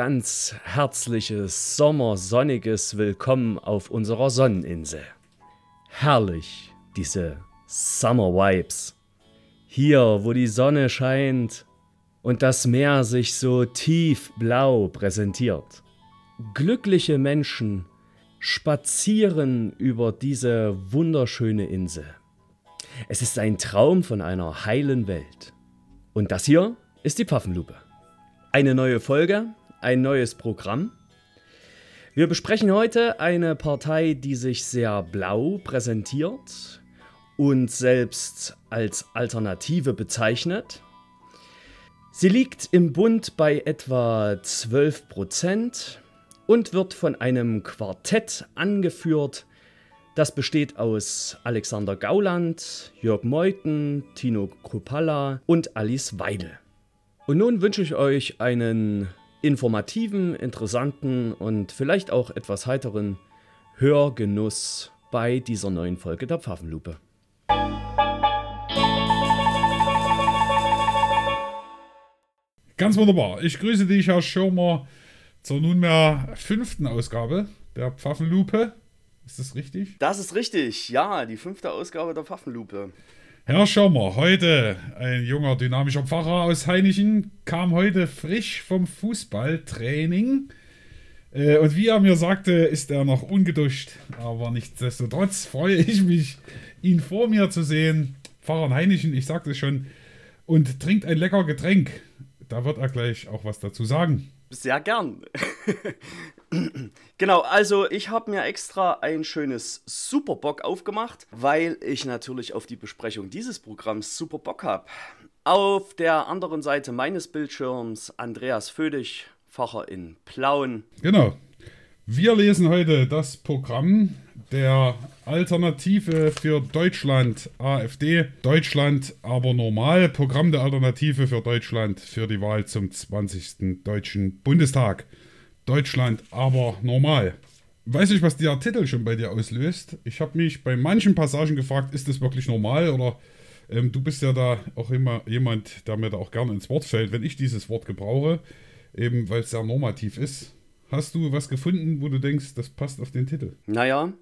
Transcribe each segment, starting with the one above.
Ganz herzliches, sommersonniges Willkommen auf unserer Sonneninsel. Herrlich, diese Summer Vibes. Hier, wo die Sonne scheint und das Meer sich so tiefblau präsentiert. Glückliche Menschen spazieren über diese wunderschöne Insel. Es ist ein Traum von einer heilen Welt. Und das hier ist die Pfaffenlupe. Eine neue Folge, ein neues Programm. Wir besprechen heute eine Partei, die sich sehr blau präsentiert und selbst als Alternative bezeichnet. Sie liegt im Bund bei etwa 12 Prozent und wird von einem Quartett angeführt, das besteht aus Alexander Gauland, Jörg Meuthen, Tino Kropalla und Alice Weidel. Und nun wünsche ich euch einen informativen, interessanten und vielleicht auch etwas heiteren Hörgenuss bei dieser neuen Folge der Pfaffenlupe. Ganz wunderbar. Ich grüße dich, Herr Schirmer, zur nunmehr fünften Ausgabe der Pfaffenlupe. Ist das richtig? Das ist richtig, ja, die fünfte Ausgabe der Pfaffenlupe. Herr Schirmer, heute ein junger, dynamischer Pfarrer aus Heinichen, kam heute frisch vom Fußballtraining. Äh, und wie er mir sagte, ist er noch ungeduscht. Aber nichtsdestotrotz freue ich mich, ihn vor mir zu sehen. Pfarrer in Heinichen, ich sagte es schon, und trinkt ein lecker Getränk. Da wird er gleich auch was dazu sagen. Sehr gern. genau, also ich habe mir extra ein schönes Super Bock aufgemacht, weil ich natürlich auf die Besprechung dieses Programms super Bock habe. Auf der anderen Seite meines Bildschirms Andreas Födig, Facher in Plauen. Genau. Wir lesen heute das Programm der Alternative für Deutschland, AfD. Deutschland aber normal. Programm der Alternative für Deutschland für die Wahl zum 20. Deutschen Bundestag. Deutschland aber normal. Weiß ich, was der Titel schon bei dir auslöst. Ich habe mich bei manchen Passagen gefragt, ist das wirklich normal oder ähm, du bist ja da auch immer jemand, der mir da auch gerne ins Wort fällt, wenn ich dieses Wort gebrauche, eben weil es sehr normativ ist. Hast du was gefunden, wo du denkst, das passt auf den Titel? Naja,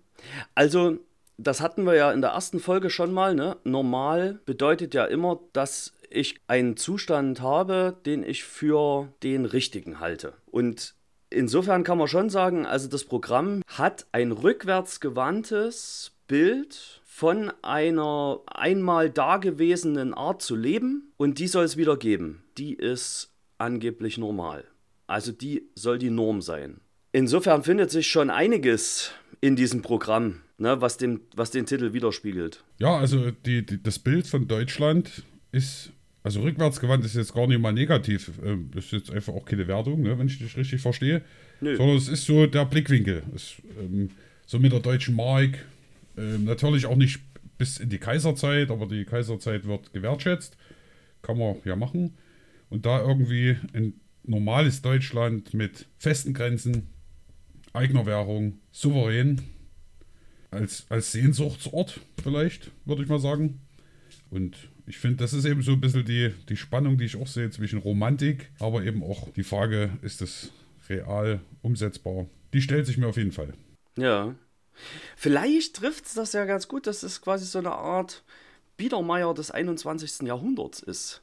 also das hatten wir ja in der ersten Folge schon mal. Ne? Normal bedeutet ja immer, dass ich einen Zustand habe, den ich für den richtigen halte. Und insofern kann man schon sagen, also das Programm hat ein rückwärtsgewandtes Bild von einer einmal dagewesenen Art zu leben und die soll es wieder geben. Die ist angeblich normal. Also die soll die Norm sein. Insofern findet sich schon einiges in diesem Programm, ne, was, den, was den Titel widerspiegelt. Ja, also die, die, das Bild von Deutschland ist, also rückwärtsgewandt ist jetzt gar nicht mal negativ. Ähm, das ist jetzt einfach auch keine Wertung, ne, wenn ich dich richtig verstehe. Nö. Sondern es ist so der Blickwinkel. Es, ähm, so mit der deutschen Mark. Ähm, natürlich auch nicht bis in die Kaiserzeit, aber die Kaiserzeit wird gewertschätzt. Kann man ja machen. Und da irgendwie ein normales Deutschland mit festen Grenzen, eigener Währung, souverän, als, als Sehnsuchtsort vielleicht, würde ich mal sagen. Und ich finde, das ist eben so ein bisschen die, die Spannung, die ich auch sehe zwischen Romantik, aber eben auch die Frage, ist das real umsetzbar? Die stellt sich mir auf jeden Fall. Ja. Vielleicht trifft es das ja ganz gut, dass es quasi so eine Art Biedermeier des 21. Jahrhunderts ist.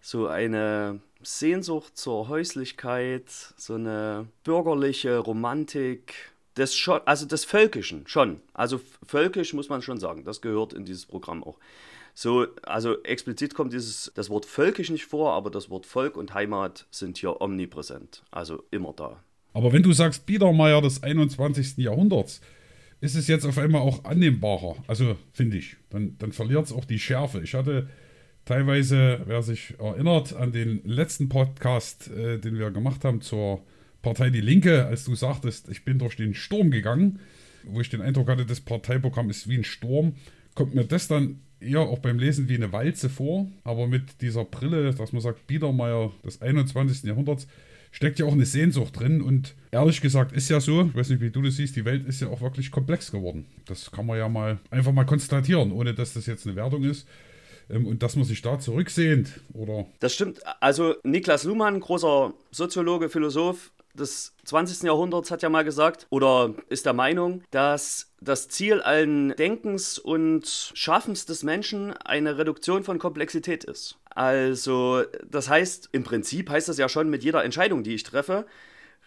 So eine Sehnsucht zur Häuslichkeit, so eine bürgerliche Romantik, des schon, also des Völkischen schon. Also völkisch muss man schon sagen, das gehört in dieses Programm auch. So, also explizit kommt dieses, das Wort völkisch nicht vor, aber das Wort Volk und Heimat sind hier omnipräsent, also immer da. Aber wenn du sagst Biedermeier des 21. Jahrhunderts, ist es jetzt auf einmal auch annehmbarer. Also finde ich. Dann, dann verliert es auch die Schärfe. Ich hatte teilweise, wer sich erinnert an den letzten Podcast, äh, den wir gemacht haben zur Partei Die Linke, als du sagtest, ich bin durch den Sturm gegangen, wo ich den Eindruck hatte, das Parteiprogramm ist wie ein Sturm, kommt mir das dann eher auch beim Lesen wie eine Walze vor, aber mit dieser Brille, dass man sagt, Biedermeier des 21. Jahrhunderts, steckt ja auch eine Sehnsucht drin und ehrlich gesagt ist ja so, ich weiß nicht, wie du das siehst, die Welt ist ja auch wirklich komplex geworden. Das kann man ja mal einfach mal konstatieren, ohne dass das jetzt eine Wertung ist. ähm, und dass man sich da zurücksehnt, oder? Das stimmt. Also Niklas Luhmann, großer Soziologe, Philosoph, des 20. Jahrhunderts hat ja mal gesagt oder ist der Meinung, dass das Ziel allen Denkens und Schaffens des Menschen eine Reduktion von Komplexität ist. Also, das heißt, im Prinzip heißt das ja schon mit jeder Entscheidung, die ich treffe,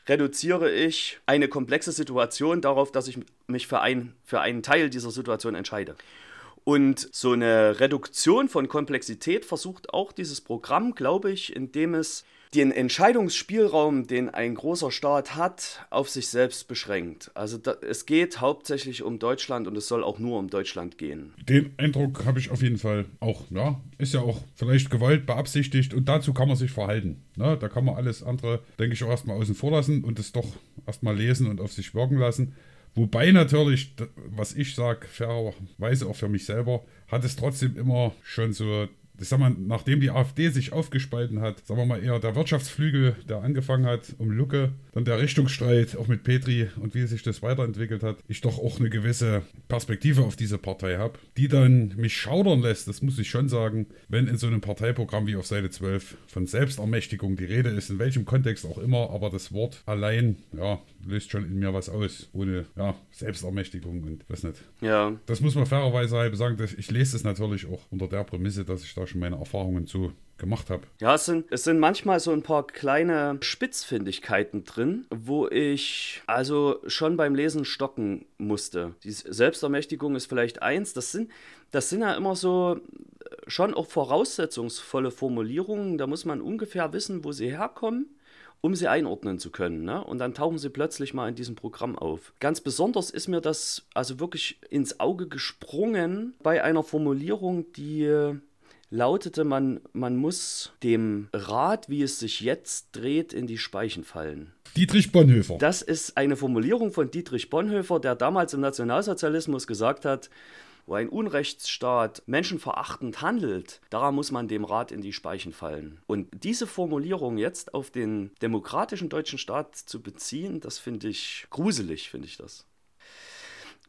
reduziere ich eine komplexe Situation darauf, dass ich mich für, ein, für einen Teil dieser Situation entscheide. Und so eine Reduktion von Komplexität versucht auch dieses Programm, glaube ich, indem es den Entscheidungsspielraum, den ein großer Staat hat, auf sich selbst beschränkt. Also da, es geht hauptsächlich um Deutschland und es soll auch nur um Deutschland gehen. Den Eindruck habe ich auf jeden Fall auch. Ja, ist ja auch vielleicht gewollt, beabsichtigt und dazu kann man sich verhalten. Ne? Da kann man alles andere, denke ich, auch erstmal außen vor lassen und es doch erstmal lesen und auf sich wirken lassen. Wobei natürlich, was ich sage, fairerweise auch für mich selber, hat es trotzdem immer schon so ich sag mal, nachdem die AfD sich aufgespalten hat, sagen wir mal eher der Wirtschaftsflügel, der angefangen hat um Lucke, dann der Richtungsstreit auch mit Petri und wie sich das weiterentwickelt hat, ich doch auch eine gewisse Perspektive auf diese Partei habe, die dann mich schaudern lässt, das muss ich schon sagen, wenn in so einem Parteiprogramm wie auf Seite 12 von Selbstermächtigung die Rede ist, in welchem Kontext auch immer, aber das Wort allein, ja, löst schon in mir was aus, ohne, ja, Selbstermächtigung und was nicht. Ja. Das muss man fairerweise sagen, dass ich lese es natürlich auch unter der Prämisse, dass ich da schon meine Erfahrungen zu gemacht habe. Ja, es sind, es sind manchmal so ein paar kleine Spitzfindigkeiten drin, wo ich also schon beim Lesen stocken musste. Die Selbstermächtigung ist vielleicht eins. Das sind, das sind ja immer so schon auch voraussetzungsvolle Formulierungen. Da muss man ungefähr wissen, wo sie herkommen um sie einordnen zu können. Ne? Und dann tauchen sie plötzlich mal in diesem Programm auf. Ganz besonders ist mir das also wirklich ins Auge gesprungen bei einer Formulierung, die lautete, man, man muss dem Rad, wie es sich jetzt dreht, in die Speichen fallen. Dietrich Bonhoeffer. Das ist eine Formulierung von Dietrich Bonhoeffer, der damals im Nationalsozialismus gesagt hat, wo ein Unrechtsstaat menschenverachtend handelt, daran muss man dem Rat in die Speichen fallen. Und diese Formulierung jetzt auf den demokratischen deutschen Staat zu beziehen, das finde ich gruselig, finde ich das.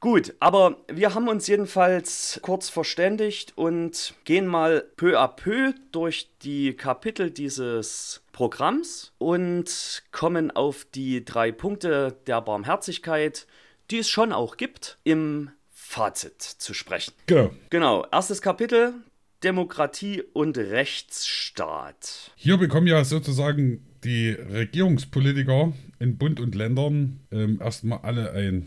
Gut, aber wir haben uns jedenfalls kurz verständigt und gehen mal peu à peu durch die Kapitel dieses Programms und kommen auf die drei Punkte der Barmherzigkeit, die es schon auch gibt im Fazit zu sprechen. Genau. Genau. Erstes Kapitel: Demokratie und Rechtsstaat. Hier bekommen ja sozusagen die Regierungspolitiker in Bund und Ländern ähm, erstmal alle ein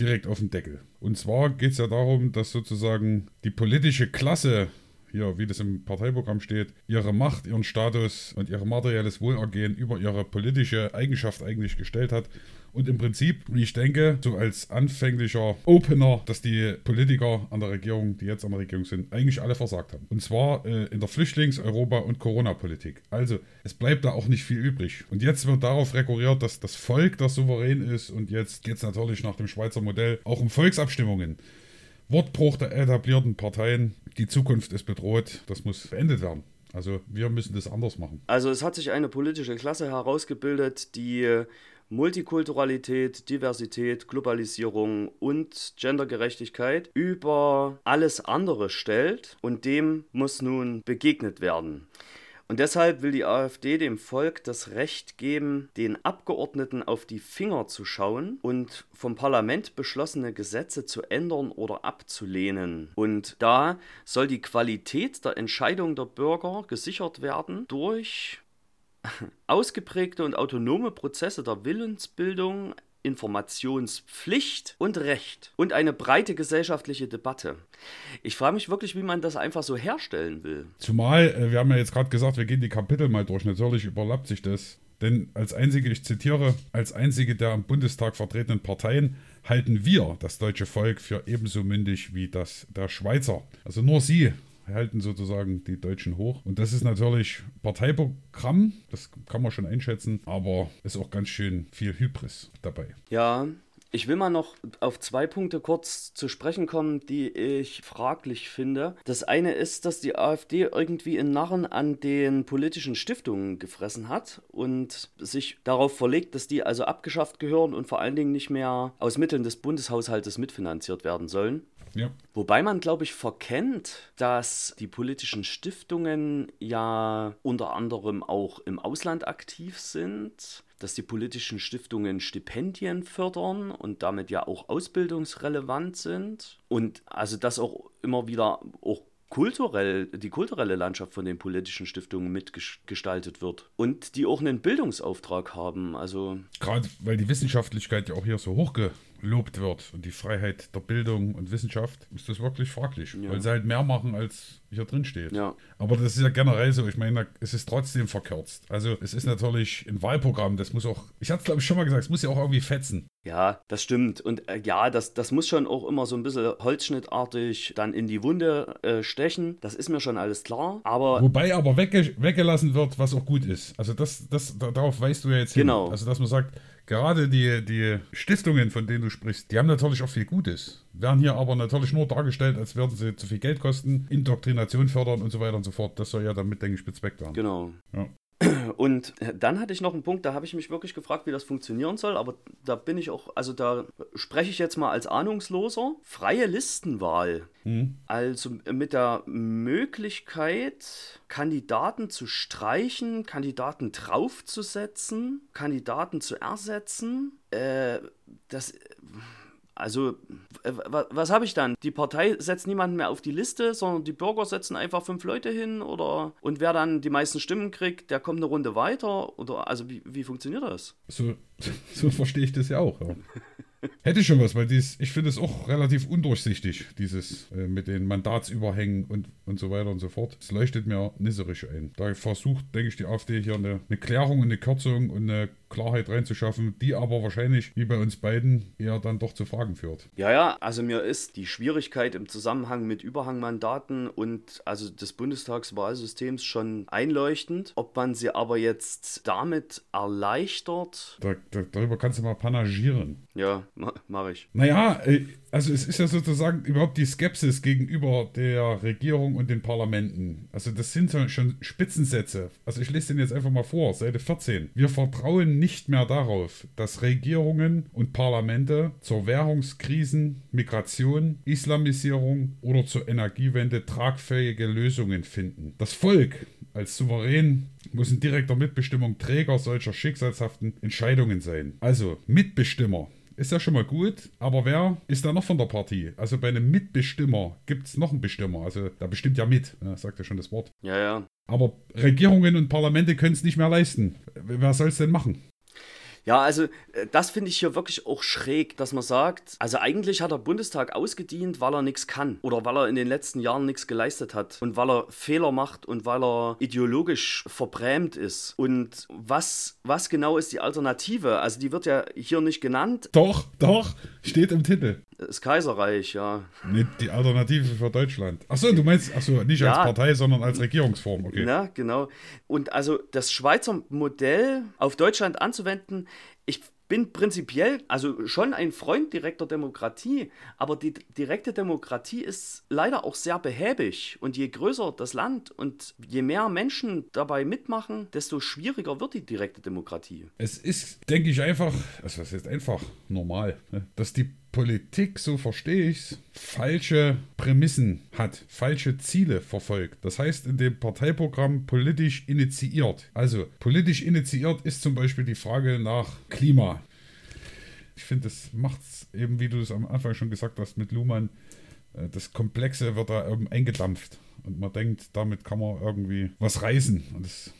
direkt auf den Deckel. Und zwar geht es ja darum, dass sozusagen die politische Klasse hier, wie das im Parteiprogramm steht, ihre Macht, ihren Status und ihr materielles Wohlergehen über ihre politische Eigenschaft eigentlich gestellt hat und im Prinzip, wie ich denke, so als anfänglicher Opener, dass die Politiker an der Regierung, die jetzt an der Regierung sind, eigentlich alle versagt haben. Und zwar äh, in der Flüchtlings-, Europa- und Corona-Politik. Also, es bleibt da auch nicht viel übrig. Und jetzt wird darauf rekurriert, dass das Volk das souverän ist. Und jetzt geht es natürlich nach dem Schweizer Modell auch um Volksabstimmungen. Wortbruch der etablierten Parteien. Die Zukunft ist bedroht. Das muss beendet werden. Also wir müssen das anders machen. Also es hat sich eine politische Klasse herausgebildet, die Multikulturalität, Diversität, Globalisierung und Gendergerechtigkeit über alles andere stellt und dem muss nun begegnet werden. Und deshalb will die AfD dem Volk das Recht geben, den Abgeordneten auf die Finger zu schauen und vom Parlament beschlossene Gesetze zu ändern oder abzulehnen. Und da soll die Qualität der Entscheidung der Bürger gesichert werden durch ausgeprägte und autonome Prozesse der Willensbildung, Informationspflicht und Recht und eine breite gesellschaftliche Debatte. Ich frage mich wirklich, wie man das einfach so herstellen will. Zumal, äh, wir haben ja jetzt gerade gesagt, wir gehen die Kapitel mal durch. Natürlich überlappt sich das. Denn als einzige, ich zitiere, als einzige der im Bundestag vertretenen Parteien halten wir das deutsche Volk für ebenso mündig wie das der Schweizer. Also nur sie halten sozusagen die Deutschen hoch. Und das ist natürlich Parteiprogramm, das kann man schon einschätzen, aber ist auch ganz schön viel Hybris dabei. Ja, ich will mal noch auf zwei Punkte kurz zu sprechen kommen, die ich fraglich finde. Das eine ist, dass die AfD irgendwie in Narren an den politischen Stiftungen gefressen hat und sich darauf verlegt, dass die also abgeschafft gehören und vor allen Dingen nicht mehr aus Mitteln des Bundeshaushaltes mitfinanziert werden sollen. Ja. Wobei man, glaube ich, verkennt, dass die politischen Stiftungen ja unter anderem auch im Ausland aktiv sind, dass die politischen Stiftungen Stipendien fördern und damit ja auch ausbildungsrelevant sind und also dass auch immer wieder auch kulturell, die kulturelle Landschaft von den politischen Stiftungen mitgestaltet wird und die auch einen Bildungsauftrag haben. Also Gerade weil die Wissenschaftlichkeit ja auch hier so hochgelobt wird und die Freiheit der Bildung und Wissenschaft, ist das wirklich fraglich, ja. weil sie halt mehr machen als hier drin steht. Ja. Aber das ist ja generell so. Ich meine, es ist trotzdem verkürzt. Also es ist natürlich ein Wahlprogramm, das muss auch, ich hatte es glaube ich schon mal gesagt, es muss ja auch irgendwie fetzen. Ja, das stimmt. Und äh, ja, das, das muss schon auch immer so ein bisschen holzschnittartig dann in die Wunde äh, stechen. Das ist mir schon alles klar. Aber Wobei aber wegge weggelassen wird, was auch gut ist. Also das, das, darauf weißt du ja jetzt hin. Genau. Also dass man sagt, gerade die, die Stiftungen, von denen du sprichst, die haben natürlich auch viel Gutes. Werden hier aber natürlich nur dargestellt, als würden sie zu viel Geld kosten, Indoktrination fördern und so weiter und so fort. Das soll ja damit, denke ich, bezweckt werden. Genau. Ja. Und dann hatte ich noch einen Punkt, da habe ich mich wirklich gefragt, wie das funktionieren soll, aber da bin ich auch, also da spreche ich jetzt mal als Ahnungsloser. Freie Listenwahl. Mhm. Also mit der Möglichkeit, Kandidaten zu streichen, Kandidaten draufzusetzen, Kandidaten zu ersetzen. Äh, das also, was habe ich dann? Die Partei setzt niemanden mehr auf die Liste, sondern die Bürger setzen einfach fünf Leute hin oder und wer dann die meisten Stimmen kriegt, der kommt eine Runde weiter oder also wie, wie funktioniert das? So, so verstehe ich das ja auch. Ja. Hätte schon was, weil dies, ich finde es auch relativ undurchsichtig, dieses äh, mit den Mandatsüberhängen und, und so weiter und so fort. Es leuchtet mir nisserisch ein. Da versucht, denke ich, die AfD hier eine, eine Klärung und eine Kürzung und eine Klarheit reinzuschaffen, die aber wahrscheinlich, wie bei uns beiden, eher dann doch zu Fragen führt. Ja, ja, also mir ist die Schwierigkeit im Zusammenhang mit Überhangmandaten und also des Bundestagswahlsystems schon einleuchtend. Ob man sie aber jetzt damit erleichtert. Da, da, darüber kannst du mal panagieren. Ja, mache ich. Naja, äh, also es ist ja sozusagen überhaupt die Skepsis gegenüber der Regierung und den Parlamenten. Also das sind schon Spitzensätze. Also ich lese den jetzt einfach mal vor, Seite 14. Wir vertrauen nicht mehr darauf, dass Regierungen und Parlamente zur Währungskrisen, Migration, Islamisierung oder zur Energiewende tragfähige Lösungen finden. Das Volk als souverän muss in direkter Mitbestimmung Träger solcher schicksalshaften Entscheidungen sein. Also Mitbestimmer ist ja schon mal gut, aber wer ist da noch von der Partie? Also bei einem Mitbestimmer gibt es noch einen Bestimmer. Also da bestimmt ja mit, ja, sagt ja schon das Wort. Ja, ja. Aber Regierungen und Parlamente können es nicht mehr leisten. Wer soll es denn machen? Ja, also äh, das finde ich hier wirklich auch schräg, dass man sagt, also eigentlich hat der Bundestag ausgedient, weil er nichts kann oder weil er in den letzten Jahren nichts geleistet hat und weil er Fehler macht und weil er ideologisch verbrämt ist. Und was, was genau ist die Alternative? Also die wird ja hier nicht genannt. Doch, doch, steht im Titel. Das Kaiserreich, ja. Nicht die Alternative für Deutschland. Achso, du meinst, achso, nicht ja. als Partei, sondern als Regierungsform, okay. Ja, genau. Und also das Schweizer Modell auf Deutschland anzuwenden, ich bin prinzipiell also schon ein Freund direkter Demokratie, aber die direkte Demokratie ist leider auch sehr behäbig und je größer das Land und je mehr Menschen dabei mitmachen, desto schwieriger wird die direkte Demokratie. Es ist, denke ich, einfach, also das ist einfach normal, ne, dass die Politik, so verstehe ich es, falsche Prämissen hat, falsche Ziele verfolgt. Das heißt, in dem Parteiprogramm politisch initiiert. Also politisch initiiert ist zum Beispiel die Frage nach Klima. Ich finde, das macht es eben, wie du es am Anfang schon gesagt hast, mit Luhmann, äh, das Komplexe wird da eben eingedampft. Und man denkt, damit kann man irgendwie was reißen. Und das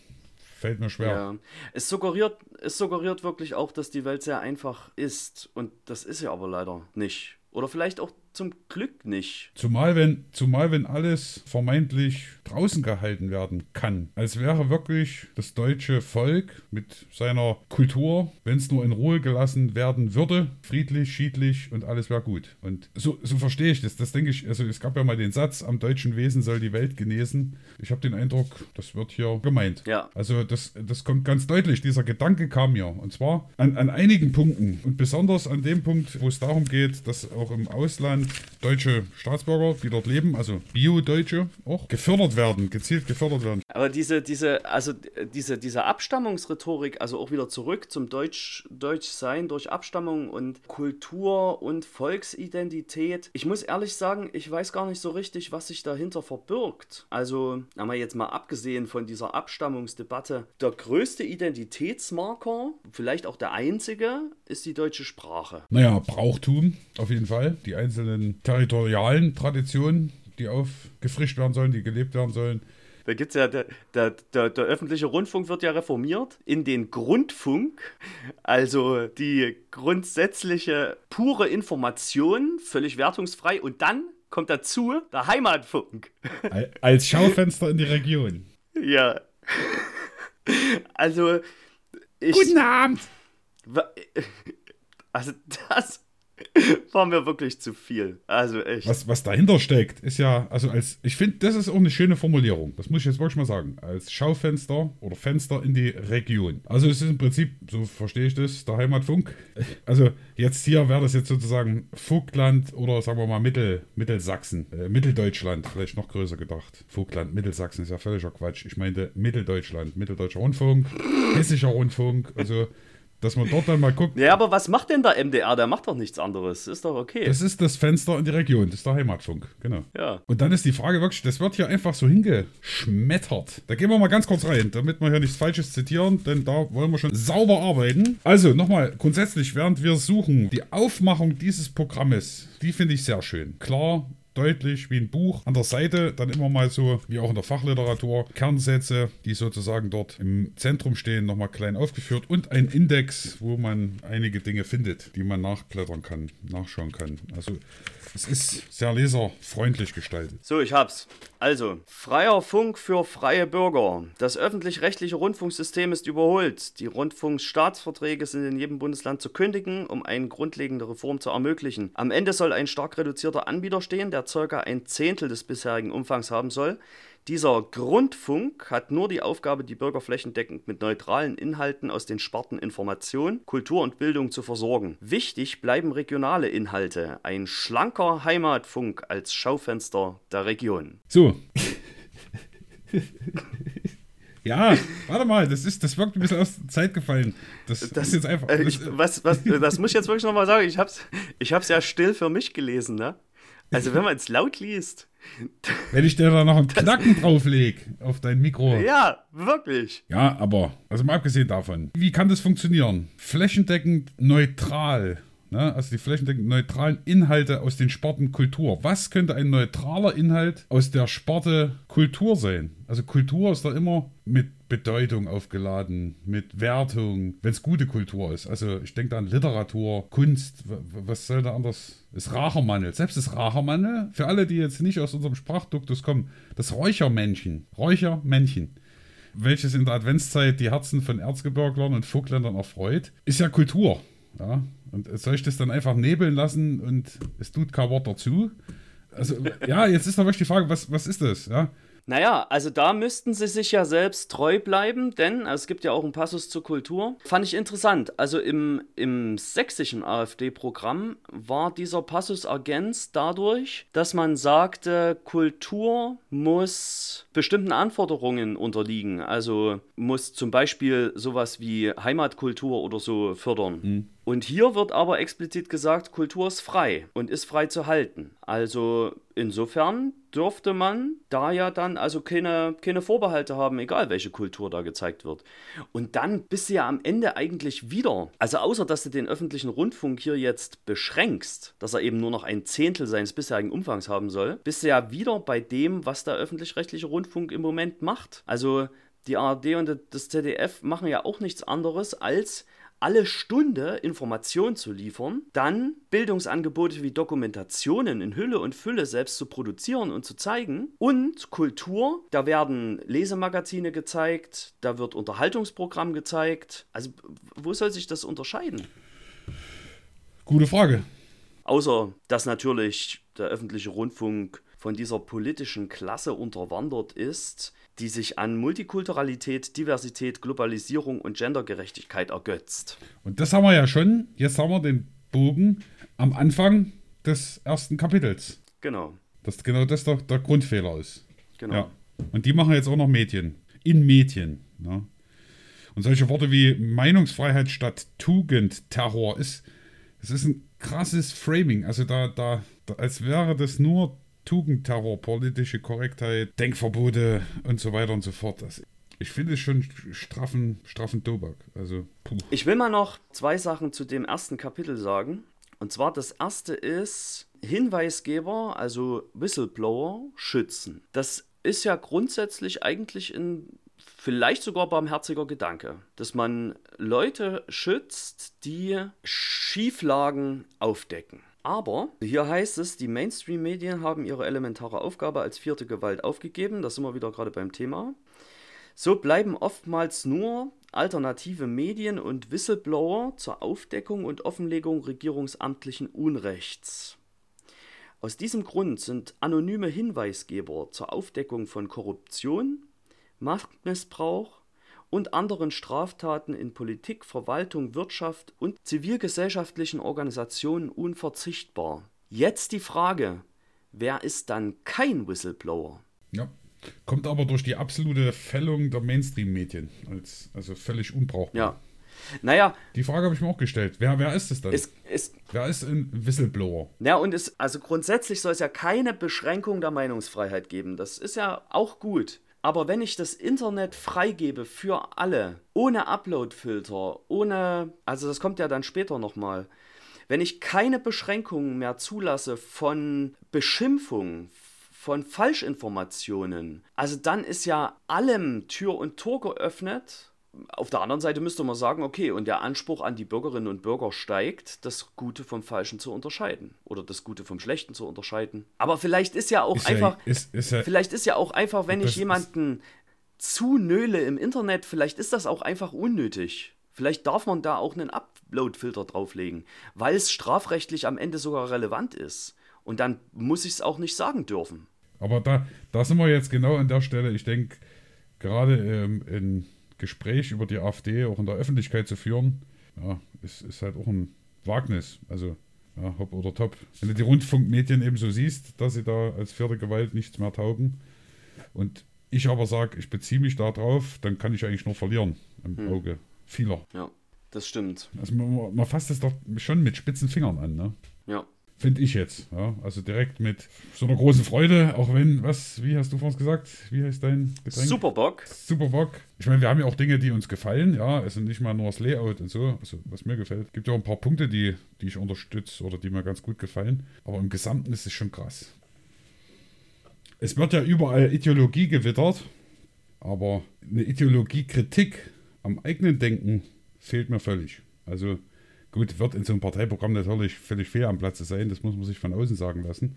fällt mir schwer. Ja. Es, suggeriert, es suggeriert wirklich auch, dass die Welt sehr einfach ist. Und das ist sie aber leider nicht. Oder vielleicht auch zum Glück nicht. Zumal wenn, zumal wenn alles vermeintlich draußen gehalten werden kann. Als wäre wirklich das deutsche Volk mit seiner Kultur, wenn es nur in Ruhe gelassen werden würde, friedlich, schiedlich und alles wäre gut. Und so, so verstehe ich das. Das denke ich, also es gab ja mal den Satz, am deutschen Wesen soll die Welt genesen. Ich habe den Eindruck, das wird hier gemeint. Ja. Also das, das kommt ganz deutlich. Dieser Gedanke kam mir. Und zwar an, an einigen Punkten. Und besonders an dem Punkt, wo es darum geht, dass auch im Ausland Deutsche Staatsbürger, die dort leben, also Bio-Deutsche auch, gefördert werden, gezielt gefördert werden. Aber diese, diese, also diese, diese Abstammungsrhetorik, also auch wieder zurück zum Deutsch, Deutschsein durch Abstammung und Kultur und Volksidentität. Ich muss ehrlich sagen, ich weiß gar nicht so richtig, was sich dahinter verbirgt. Also, haben wir jetzt mal abgesehen von dieser Abstammungsdebatte, der größte Identitätsmarker, vielleicht auch der einzige, ist die deutsche Sprache. Naja, Brauchtum auf jeden Fall. Die einzelnen territorialen Traditionen, die aufgefrischt werden sollen, die gelebt werden sollen. Da gibt's ja, der, der, der, der, öffentliche Rundfunk wird ja reformiert in den Grundfunk, also die grundsätzliche pure Information, völlig wertungsfrei und dann kommt dazu der Heimatfunk. Als Schaufenster in die Region. Ja. Also. Ich, Guten Abend! Also, das war mir wirklich zu viel. Also echt. Was, was dahinter steckt, ist ja, also als, ich finde, das ist auch eine schöne Formulierung. Das muss ich jetzt wirklich mal sagen. Als Schaufenster oder Fenster in die Region. Also es ist im Prinzip, so verstehe ich das, der Heimatfunk. Also jetzt hier wäre das jetzt sozusagen Vogtland oder sagen wir mal Mittel, Mittelsachsen, äh, Mitteldeutschland, vielleicht noch größer gedacht. Vogtland, Mittelsachsen ist ja völliger Quatsch. Ich meinte Mitteldeutschland, Mitteldeutscher Rundfunk, Hessischer Rundfunk, also dass man dort dann mal guckt. Ja, aber was macht denn der MDR? Der macht doch nichts anderes. Ist doch okay. Das ist das Fenster in die Region. Das ist der Heimatfunk. Genau. Ja. Und dann ist die Frage wirklich, das wird hier einfach so hingeschmettert. Da gehen wir mal ganz kurz rein, damit wir hier nichts Falsches zitieren, denn da wollen wir schon sauber arbeiten. Also nochmal, grundsätzlich, während wir suchen, die Aufmachung dieses Programmes, die finde ich sehr schön. Klar, deutlich wie ein Buch. An der Seite dann immer mal so, wie auch in der Fachliteratur, Kernsätze, die sozusagen dort im Zentrum stehen, nochmal klein aufgeführt und ein Index, wo man einige Dinge findet, die man nachblättern kann, nachschauen kann. Also es ist sehr leserfreundlich gestaltet. So, ich hab's. Also, freier Funk für freie Bürger. Das öffentlich-rechtliche Rundfunksystem ist überholt. Die Rundfunkstaatsverträge sind in jedem Bundesland zu kündigen, um eine grundlegende Reform zu ermöglichen. Am Ende soll ein stark reduzierter Anbieter stehen, der ca. ein Zehntel des bisherigen Umfangs haben soll. Dieser Grundfunk hat nur die Aufgabe, die Bürger flächendeckend mit neutralen Inhalten aus den Sparten Information, Kultur und Bildung zu versorgen. Wichtig bleiben regionale Inhalte, ein schlanker Heimatfunk als Schaufenster der Region. So. Ja, warte mal, das, ist, das wirkt ein bisschen aus der Zeit gefallen. Das, das ist jetzt einfach. Äh, ich, was, was, das muss ich jetzt wirklich nochmal sagen. Ich hab's, ich hab's ja still für mich gelesen, ne? Also, wenn man es laut liest, wenn ich dir da noch einen Knacken drauflege auf dein Mikro. Ja, wirklich. Ja, aber, also mal abgesehen davon, wie kann das funktionieren? Flächendeckend neutral. Ne? Also die flächendeckend neutralen Inhalte aus den Sparten Kultur. Was könnte ein neutraler Inhalt aus der Sparte Kultur sein? Also Kultur ist da immer mit Bedeutung aufgeladen, mit Wertung, wenn es gute Kultur ist. Also ich denke da an Literatur, Kunst, was soll da anders? Das Rachermannel, selbst das Rachermannel, für alle, die jetzt nicht aus unserem Sprachduktus kommen, das Räuchermännchen, Räuchermännchen, welches in der Adventszeit die Herzen von Erzgebirglern und Vogtländern erfreut, ist ja Kultur. Ja? Und soll ich das dann einfach nebeln lassen und es tut kein Wort dazu? Also, ja, jetzt ist da wirklich die Frage, was, was ist das? Ja? Naja, also da müssten sie sich ja selbst treu bleiben, denn also es gibt ja auch einen Passus zur Kultur. Fand ich interessant. Also im, im sächsischen AfD-Programm war dieser Passus ergänzt dadurch, dass man sagte, Kultur muss bestimmten Anforderungen unterliegen. Also muss zum Beispiel sowas wie Heimatkultur oder so fördern. Mhm. Und hier wird aber explizit gesagt, Kultur ist frei und ist frei zu halten. Also insofern dürfte man da ja dann also keine, keine Vorbehalte haben, egal welche Kultur da gezeigt wird. Und dann bist du ja am Ende eigentlich wieder, also außer dass du den öffentlichen Rundfunk hier jetzt beschränkst, dass er eben nur noch ein Zehntel seines bisherigen Umfangs haben soll, bist du ja wieder bei dem, was der öffentlich-rechtliche Rundfunk im Moment macht. Also die ARD und das ZDF machen ja auch nichts anderes als alle Stunde Informationen zu liefern, dann Bildungsangebote wie Dokumentationen in Hülle und Fülle selbst zu produzieren und zu zeigen und Kultur, da werden Lesemagazine gezeigt, da wird Unterhaltungsprogramm gezeigt. Also wo soll sich das unterscheiden? Gute Frage. Außer dass natürlich der öffentliche Rundfunk von dieser politischen Klasse unterwandert ist, die sich an Multikulturalität, Diversität, Globalisierung und Gendergerechtigkeit ergötzt. Und das haben wir ja schon, jetzt haben wir den Bogen am Anfang des ersten Kapitels. Genau. Dass genau das doch der Grundfehler ist. Genau. Ja. Und die machen jetzt auch noch Medien. In Medien. Ne? Und solche Worte wie Meinungsfreiheit statt Tugend, Terror ist, es ist ein krasses Framing. Also da, da, da, als wäre das nur Tugendterror, politische Korrektheit, Denkverbote und so weiter und so fort. Das, ich finde es schon straffen, straffen Tobak. Also, puh. Ich will mal noch zwei Sachen zu dem ersten Kapitel sagen. Und zwar das erste ist Hinweisgeber, also Whistleblower, schützen. Das ist ja grundsätzlich eigentlich ein vielleicht sogar barmherziger Gedanke, dass man Leute schützt, die Schieflagen aufdecken. Aber hier heißt es, die Mainstream-Medien haben ihre elementare Aufgabe als vierte Gewalt aufgegeben. Das sind wir wieder gerade beim Thema. So bleiben oftmals nur alternative Medien und Whistleblower zur Aufdeckung und Offenlegung regierungsamtlichen Unrechts. Aus diesem Grund sind anonyme Hinweisgeber zur Aufdeckung von Korruption, Machtmissbrauch und anderen Straftaten in Politik, Verwaltung, Wirtschaft und zivilgesellschaftlichen Organisationen unverzichtbar. Jetzt die Frage, wer ist dann kein Whistleblower? Ja, kommt aber durch die absolute Fällung der Mainstream-Medien als also völlig unbrauchbar. Ja. Naja. Die Frage habe ich mir auch gestellt. Wer, wer ist es dann? Es, es, wer ist ein Whistleblower? Ja, und es, also grundsätzlich soll es ja keine Beschränkung der Meinungsfreiheit geben. Das ist ja auch gut. Aber wenn ich das Internet freigebe für alle, ohne Upload-Filter, ohne, also das kommt ja dann später nochmal, wenn ich keine Beschränkungen mehr zulasse von Beschimpfung, von Falschinformationen, also dann ist ja allem Tür und Tor geöffnet auf der anderen Seite müsste man sagen, okay, und der Anspruch an die Bürgerinnen und Bürger steigt, das Gute vom Falschen zu unterscheiden oder das Gute vom Schlechten zu unterscheiden. Aber vielleicht ist ja auch ist einfach, ja, ist, ist ja, vielleicht ist ja auch einfach, wenn ich jemanden zu nöle im Internet, vielleicht ist das auch einfach unnötig. Vielleicht darf man da auch einen Upload-Filter drauflegen, weil es strafrechtlich am Ende sogar relevant ist. Und dann muss ich es auch nicht sagen dürfen. Aber da, da sind wir jetzt genau an der Stelle. Ich denke, gerade ähm, in Gespräch über die AfD auch in der Öffentlichkeit zu führen, ja, ist, ist halt auch ein Wagnis. Also, ja, hopp oder top. Wenn du die Rundfunkmedien eben so siehst, dass sie da als vierte Gewalt nichts mehr taugen und ich aber sage, ich beziehe mich da drauf, dann kann ich eigentlich nur verlieren im hm. Auge vieler. Ja, das stimmt. Also man, man fasst es doch schon mit spitzen Fingern an, ne? Ja. Finde ich jetzt. Ja? Also direkt mit so einer großen Freude, auch wenn, was, wie hast du vorhin gesagt? Wie heißt dein Getränk? Superbock. Superbock. Ich meine, wir haben ja auch Dinge, die uns gefallen, ja. Also nicht mal nur das Layout und so, also was mir gefällt. Gibt ja auch ein paar Punkte, die, die ich unterstütze oder die mir ganz gut gefallen. Aber im Gesamten ist es schon krass. Es wird ja überall Ideologie gewittert, aber eine Ideologiekritik am eigenen Denken fehlt mir völlig. Also Gut, wird in so einem Parteiprogramm natürlich völlig fehl am Platze sein, das muss man sich von außen sagen lassen.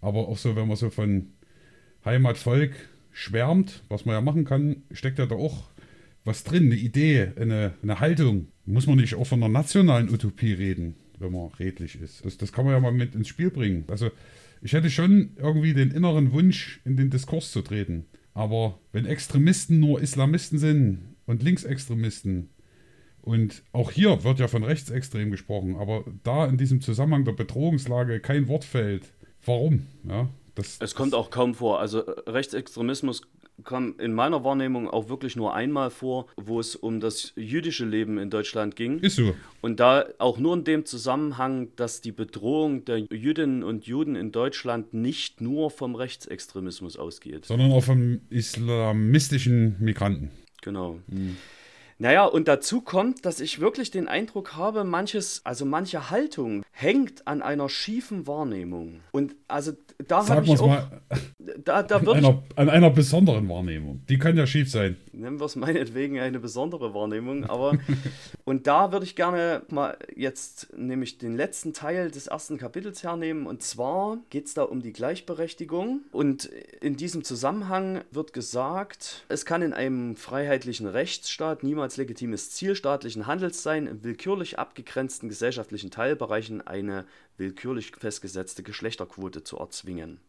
Aber auch so, wenn man so von Heimatvolk schwärmt, was man ja machen kann, steckt ja da auch was drin, eine Idee, eine, eine Haltung. Muss man nicht auch von einer nationalen Utopie reden, wenn man redlich ist. Das, das kann man ja mal mit ins Spiel bringen. Also ich hätte schon irgendwie den inneren Wunsch, in den Diskurs zu treten. Aber wenn Extremisten nur Islamisten sind und Linksextremisten, und auch hier wird ja von rechtsextrem gesprochen, aber da in diesem Zusammenhang der Bedrohungslage kein Wort fällt. Warum? Ja, das, es kommt auch kaum vor. Also äh, Rechtsextremismus kam in meiner Wahrnehmung auch wirklich nur einmal vor, wo es um das jüdische Leben in Deutschland ging. Ist so. Und da auch nur in dem Zusammenhang, dass die Bedrohung der Jüdinnen und Juden in Deutschland nicht nur vom Rechtsextremismus ausgeht. Sondern auch vom islamistischen Migranten. Genau. Mhm. Naja, und dazu kommt, dass ich wirklich den Eindruck habe, manches, also manche Haltung hängt an einer schiefen Wahrnehmung. Und also da habe ich auch, mal, da, da an, einer, an einer besonderen Wahrnehmung. Die kann ja schief sein. Nennen wir es meinetwegen eine besondere Wahrnehmung, aber und da würde ich gerne mal jetzt nämlich den letzten Teil des ersten Kapitels hernehmen. Und zwar geht es da um die Gleichberechtigung. Und in diesem Zusammenhang wird gesagt, es kann in einem freiheitlichen Rechtsstaat niemals legitimes Ziel staatlichen Handels sein, in willkürlich abgegrenzten gesellschaftlichen Teilbereichen eine willkürlich festgesetzte Geschlechterquote zu erzwingen.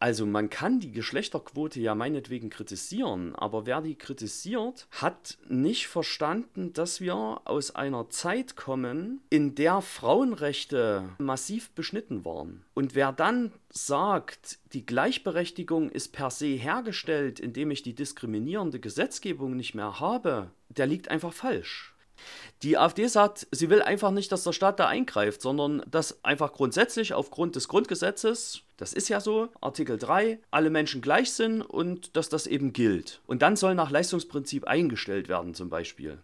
Also man kann die Geschlechterquote ja meinetwegen kritisieren, aber wer die kritisiert, hat nicht verstanden, dass wir aus einer Zeit kommen, in der Frauenrechte massiv beschnitten waren. Und wer dann sagt, die Gleichberechtigung ist per se hergestellt, indem ich die diskriminierende Gesetzgebung nicht mehr habe, der liegt einfach falsch. Die AfD sagt, sie will einfach nicht, dass der Staat da eingreift, sondern dass einfach grundsätzlich aufgrund des Grundgesetzes, das ist ja so, Artikel 3, alle Menschen gleich sind und dass das eben gilt. Und dann soll nach Leistungsprinzip eingestellt werden zum Beispiel.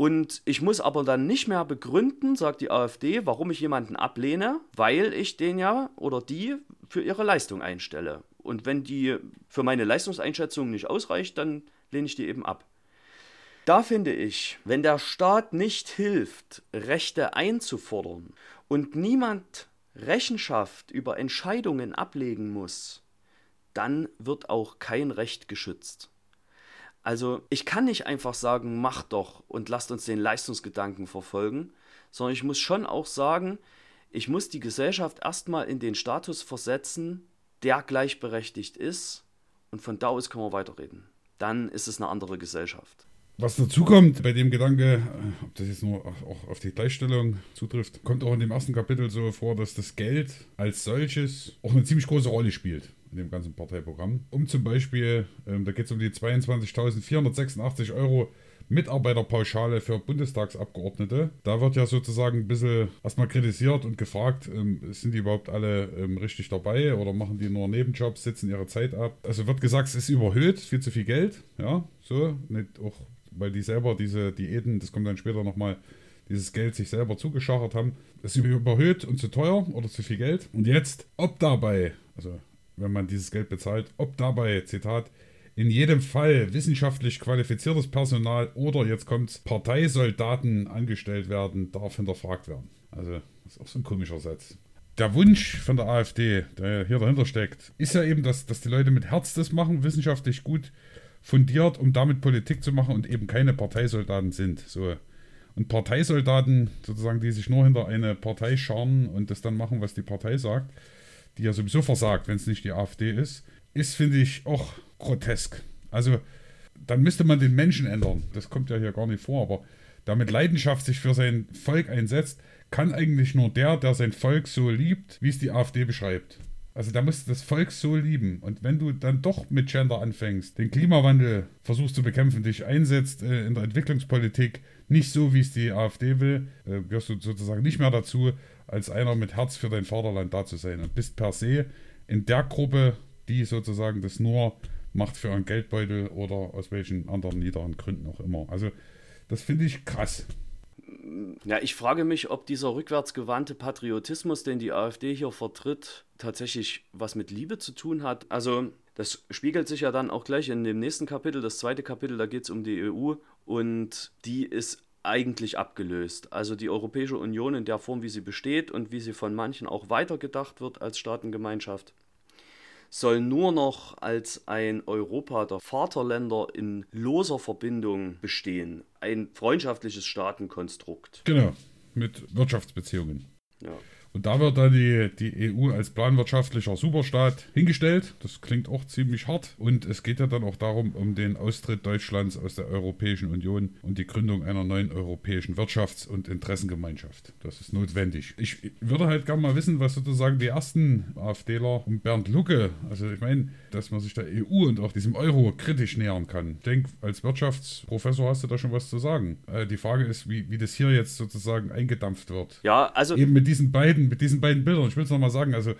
Und ich muss aber dann nicht mehr begründen, sagt die AfD, warum ich jemanden ablehne, weil ich den ja oder die für ihre Leistung einstelle. Und wenn die für meine Leistungseinschätzung nicht ausreicht, dann lehne ich die eben ab. Da finde ich, wenn der Staat nicht hilft, Rechte einzufordern und niemand Rechenschaft über Entscheidungen ablegen muss, dann wird auch kein Recht geschützt. Also ich kann nicht einfach sagen, macht doch und lasst uns den Leistungsgedanken verfolgen, sondern ich muss schon auch sagen, ich muss die Gesellschaft erstmal in den Status versetzen, der gleichberechtigt ist und von da aus können wir weiterreden. Dann ist es eine andere Gesellschaft. Was dazu kommt bei dem Gedanke, äh, ob das jetzt nur auch auf die Gleichstellung zutrifft, kommt auch in dem ersten Kapitel so vor, dass das Geld als solches auch eine ziemlich große Rolle spielt in dem ganzen Parteiprogramm. Um zum Beispiel, ähm, da geht es um die 22.486 Euro Mitarbeiterpauschale für Bundestagsabgeordnete. Da wird ja sozusagen ein bisschen erstmal kritisiert und gefragt, ähm, sind die überhaupt alle ähm, richtig dabei oder machen die nur Nebenjobs, sitzen ihre Zeit ab. Also wird gesagt, es ist überhöht, viel zu viel Geld, ja, so, nicht auch, weil die selber diese Diäten, das kommt dann später nochmal, dieses Geld sich selber zugeschachert haben. Das ist überhöht und zu teuer oder zu viel Geld. Und jetzt, ob dabei, also wenn man dieses Geld bezahlt, ob dabei, Zitat, in jedem Fall wissenschaftlich qualifiziertes Personal oder jetzt kommt Parteisoldaten angestellt werden, darf hinterfragt werden. Also, das ist auch so ein komischer Satz. Der Wunsch von der AfD, der hier dahinter steckt, ist ja eben, dass, dass die Leute mit Herz das machen, wissenschaftlich gut fundiert, um damit Politik zu machen und eben keine Parteisoldaten sind. So. Und Parteisoldaten, sozusagen, die sich nur hinter eine Partei scharen und das dann machen, was die Partei sagt, die ja sowieso versagt, wenn es nicht die AfD ist, ist, finde ich, auch grotesk. Also, dann müsste man den Menschen ändern. Das kommt ja hier gar nicht vor, aber damit Leidenschaft sich für sein Volk einsetzt, kann eigentlich nur der, der sein Volk so liebt, wie es die AfD beschreibt. Also da muss das Volk so lieben. Und wenn du dann doch mit Gender anfängst, den Klimawandel versuchst zu bekämpfen, dich einsetzt äh, in der Entwicklungspolitik, nicht so, wie es die AfD will, äh, gehörst du sozusagen nicht mehr dazu, als einer mit Herz für dein Vaterland da zu sein. Und bist per se in der Gruppe, die sozusagen das nur macht für einen Geldbeutel oder aus welchen anderen niederen Gründen auch immer. Also das finde ich krass. Ja, ich frage mich, ob dieser rückwärtsgewandte Patriotismus, den die AfD hier vertritt, tatsächlich was mit Liebe zu tun hat. Also das spiegelt sich ja dann auch gleich in dem nächsten Kapitel, das zweite Kapitel, da geht es um die EU und die ist eigentlich abgelöst. Also die Europäische Union in der Form, wie sie besteht und wie sie von manchen auch weitergedacht wird als Staatengemeinschaft, soll nur noch als ein Europa der Vaterländer in loser Verbindung bestehen. Ein freundschaftliches Staatenkonstrukt. Genau, mit Wirtschaftsbeziehungen. Ja. Und da wird dann die, die EU als planwirtschaftlicher Superstaat hingestellt. Das klingt auch ziemlich hart. Und es geht ja dann auch darum, um den Austritt Deutschlands aus der Europäischen Union und die Gründung einer neuen europäischen Wirtschafts- und Interessengemeinschaft. Das ist notwendig. Ich würde halt gerne mal wissen, was sozusagen die ersten AfDler um Bernd Lucke, also ich meine, dass man sich der EU und auch diesem Euro kritisch nähern kann. Ich denke, als Wirtschaftsprofessor hast du da schon was zu sagen. Äh, die Frage ist, wie, wie das hier jetzt sozusagen eingedampft wird. Ja, also. Eben mit diesen beiden beiden, mit diesen beiden Bildern. Ich will es nochmal sagen, also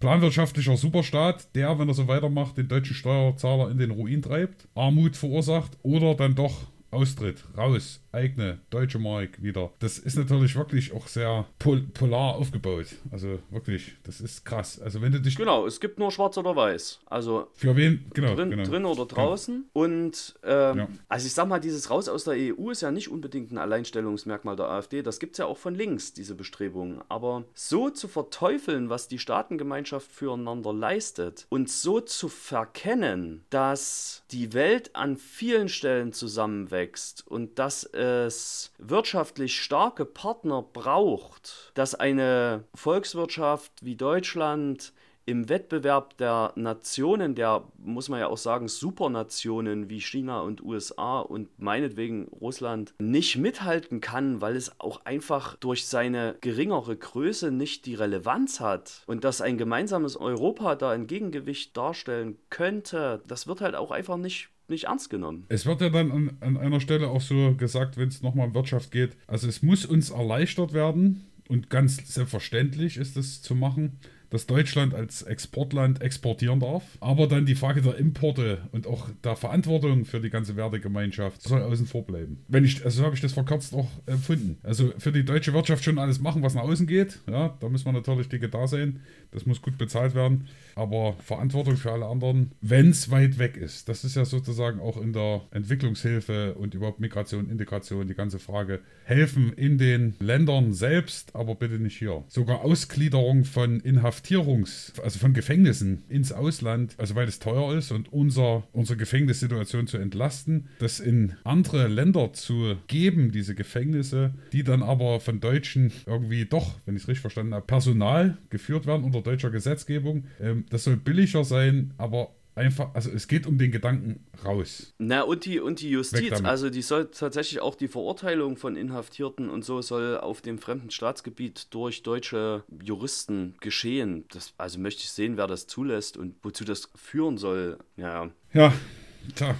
planwirtschaftlicher Superstaat, der, wenn er so weitermacht, den deutschen Steuerzahler in den Ruin treibt, Armut verursacht oder dann doch Austritt, raus, eigene deutsche Mark wieder. Das ist natürlich wirklich auch sehr pol polar aufgebaut. Also wirklich, das ist krass. Also wenn du dich. Genau, es gibt nur schwarz oder weiß. Also. Für wen? Genau. Drin, genau. drin oder draußen. Ja. Und ähm, ja. also ich sag mal, dieses Raus aus der EU ist ja nicht unbedingt ein Alleinstellungsmerkmal der AfD. Das gibt es ja auch von links, diese Bestrebungen. Aber so zu verteufeln, was die Staatengemeinschaft füreinander leistet und so zu verkennen, dass die Welt an vielen Stellen zusammenwächst und dass es wirtschaftlich starke Partner braucht, dass eine Volkswirtschaft wie Deutschland im Wettbewerb der Nationen, der muss man ja auch sagen, Supernationen wie China und USA und meinetwegen Russland nicht mithalten kann, weil es auch einfach durch seine geringere Größe nicht die Relevanz hat. Und dass ein gemeinsames Europa da ein Gegengewicht darstellen könnte, das wird halt auch einfach nicht nicht ernst genommen. Es wird ja dann an, an einer Stelle auch so gesagt, wenn es nochmal um Wirtschaft geht, also es muss uns erleichtert werden und ganz selbstverständlich ist es zu machen, dass Deutschland als Exportland exportieren darf. Aber dann die Frage der Importe und auch der Verantwortung für die ganze Wertegemeinschaft soll außen vor bleiben. Wenn ich, also habe ich das verkürzt auch empfunden. Also für die deutsche Wirtschaft schon alles machen, was nach außen geht. Ja, da muss man natürlich dicke da sein. Das muss gut bezahlt werden. Aber Verantwortung für alle anderen, wenn es weit weg ist. Das ist ja sozusagen auch in der Entwicklungshilfe und überhaupt Migration, Integration die ganze Frage. Helfen in den Ländern selbst, aber bitte nicht hier. Sogar Ausgliederung von Inhaftierungs-, also von Gefängnissen ins Ausland, also weil es teuer ist und unser, unsere Gefängnissituation zu entlasten, das in andere Länder zu geben, diese Gefängnisse, die dann aber von Deutschen irgendwie doch, wenn ich es richtig verstanden habe, Personal geführt werden unter deutscher Gesetzgebung. Ähm, das soll billiger sein, aber einfach, also es geht um den Gedanken raus. Na, und die, und die Justiz, also die soll tatsächlich auch die Verurteilung von Inhaftierten und so soll auf dem fremden Staatsgebiet durch deutsche Juristen geschehen. Das, also möchte ich sehen, wer das zulässt und wozu das führen soll. Ja. Ja, tja.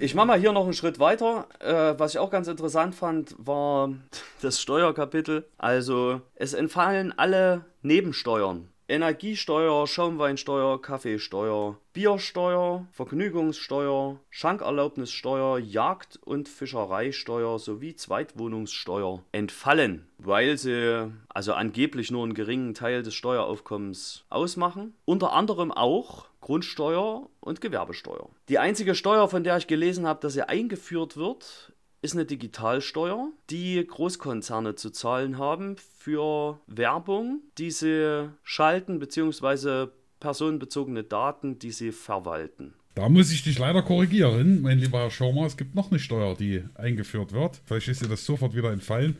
Ich mache mal hier noch einen Schritt weiter. Äh, was ich auch ganz interessant fand, war das Steuerkapitel. Also es entfallen alle Nebensteuern. Energiesteuer, Schaumweinsteuer, Kaffeesteuer, Biersteuer, Vergnügungssteuer, Schankerlaubnissteuer, Jagd- und Fischereisteuer sowie Zweitwohnungssteuer entfallen, weil sie also angeblich nur einen geringen Teil des Steueraufkommens ausmachen. Unter anderem auch Grundsteuer und Gewerbesteuer. Die einzige Steuer, von der ich gelesen habe, dass sie eingeführt wird, ist eine Digitalsteuer, die Großkonzerne zu zahlen haben für Werbung, die sie schalten, beziehungsweise personenbezogene Daten, die sie verwalten. Da muss ich dich leider korrigieren, mein lieber Herr Schaumer. Es gibt noch eine Steuer, die eingeführt wird. Vielleicht ist dir das sofort wieder entfallen.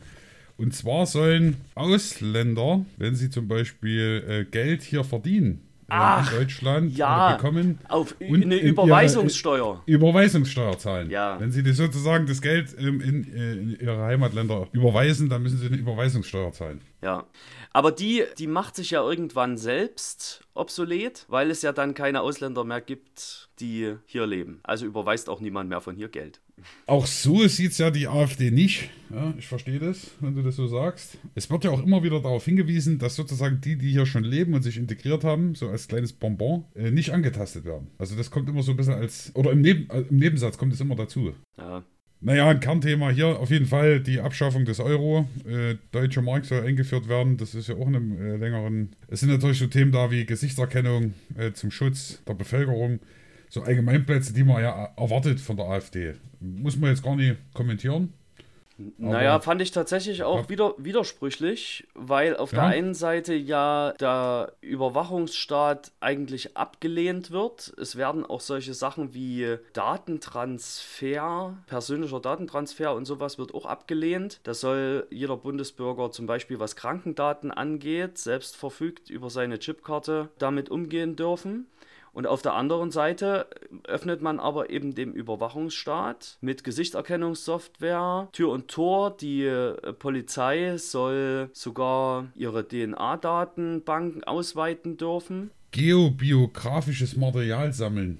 Und zwar sollen Ausländer, wenn sie zum Beispiel äh, Geld hier verdienen, Ach, in Deutschland ja, bekommen auf und eine Überweisungssteuer. Überweisungssteuer zahlen. Ja. Wenn sie sozusagen das Geld in, in, in, ihre Heimatländer überweisen, dann müssen sie eine Überweisungssteuer zahlen. Ja. Aber die, die macht sich ja irgendwann selbst obsolet, weil es ja dann keine Ausländer mehr gibt, die hier leben. Also überweist auch niemand mehr von hier Geld. Auch so sieht es ja die AfD nicht. Ja, ich verstehe das, wenn du das so sagst. Es wird ja auch immer wieder darauf hingewiesen, dass sozusagen die, die hier schon leben und sich integriert haben, so als kleines Bonbon, äh, nicht angetastet werden. Also das kommt immer so ein bisschen als, oder im, Neben, äh, im Nebensatz kommt es immer dazu. Ja. Naja, ein Kernthema hier auf jeden Fall die Abschaffung des Euro. Äh, deutsche Mark soll eingeführt werden. Das ist ja auch in einem äh, längeren. Es sind natürlich so Themen da wie Gesichtserkennung äh, zum Schutz der Bevölkerung so Allgemeinplätze, die man ja erwartet von der AfD. Muss man jetzt gar nicht kommentieren. Naja, fand ich tatsächlich auch wieder, widersprüchlich, weil auf ja. der einen Seite ja der Überwachungsstaat eigentlich abgelehnt wird. Es werden auch solche Sachen wie Datentransfer, persönlicher Datentransfer und sowas wird auch abgelehnt. Da soll jeder Bundesbürger zum Beispiel, was Krankendaten angeht, selbst verfügt über seine Chipkarte damit umgehen dürfen. Und auf der anderen Seite öffnet man aber eben dem Überwachungsstaat mit Gesichtserkennungssoftware Tür und Tor. Die äh, Polizei soll sogar ihre DNA-Datenbanken ausweiten dürfen. Geobiografisches Material sammeln.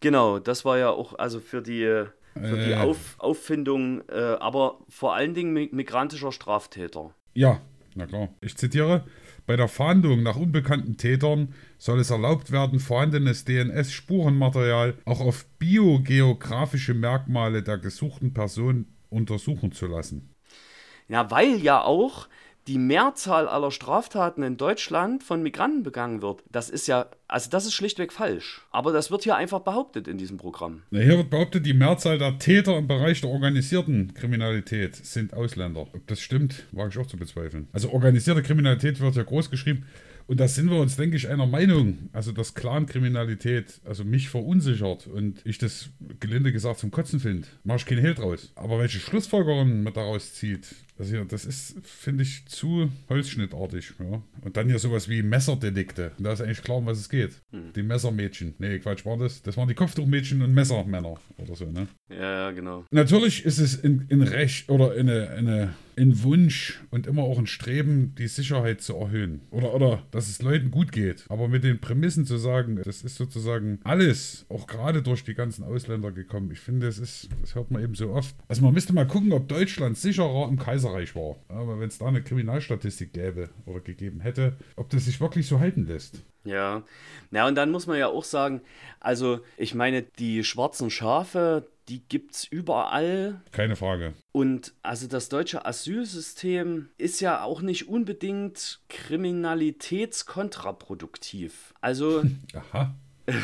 Genau, das war ja auch also für die, für die äh. Auf, Auffindung, äh, aber vor allen Dingen migrantischer Straftäter. Ja, na klar. Ich zitiere. Bei der Fahndung nach unbekannten Tätern soll es erlaubt werden, vorhandenes DNS-Spurenmaterial auch auf biogeografische Merkmale der gesuchten Person untersuchen zu lassen. Ja, weil ja auch die Mehrzahl aller Straftaten in Deutschland von Migranten begangen wird. Das ist ja, also das ist schlichtweg falsch. Aber das wird hier einfach behauptet in diesem Programm. Na, hier wird behauptet, die Mehrzahl der Täter im Bereich der organisierten Kriminalität sind Ausländer. Ob das stimmt, wage ich auch zu bezweifeln. Also organisierte Kriminalität wird ja groß geschrieben. Und da sind wir uns, denke ich, einer Meinung. Also, dass Clankriminalität also mich verunsichert und ich das gelinde gesagt zum Kotzen finde, mache ich keinen Hehl draus. Aber welche Schlussfolgerungen man daraus zieht, also ja, das ist, finde ich, zu holzschnittartig. Ja. Und dann hier sowas wie Messerdelikte. Da ist eigentlich klar, um was es geht. Hm. Die Messermädchen. Nee, Quatsch, war das? Das waren die Kopftuchmädchen und Messermänner oder so, ne? Ja, ja, genau. Natürlich ist es in, in Recht oder eine, eine, ein Wunsch und immer auch ein Streben, die Sicherheit zu erhöhen. Oder, oder, dass es Leuten gut geht. Aber mit den Prämissen zu sagen, das ist sozusagen alles, auch gerade durch die ganzen Ausländer gekommen. Ich finde, das ist, das hört man eben so oft. Also man müsste mal gucken, ob Deutschland sicherer im Kaiser Österreich war. Aber wenn es da eine Kriminalstatistik gäbe oder gegeben hätte, ob das sich wirklich so halten lässt. Ja, na und dann muss man ja auch sagen, also ich meine, die schwarzen Schafe, die gibt es überall. Keine Frage. Und also das deutsche Asylsystem ist ja auch nicht unbedingt kriminalitätskontraproduktiv. Also, Aha.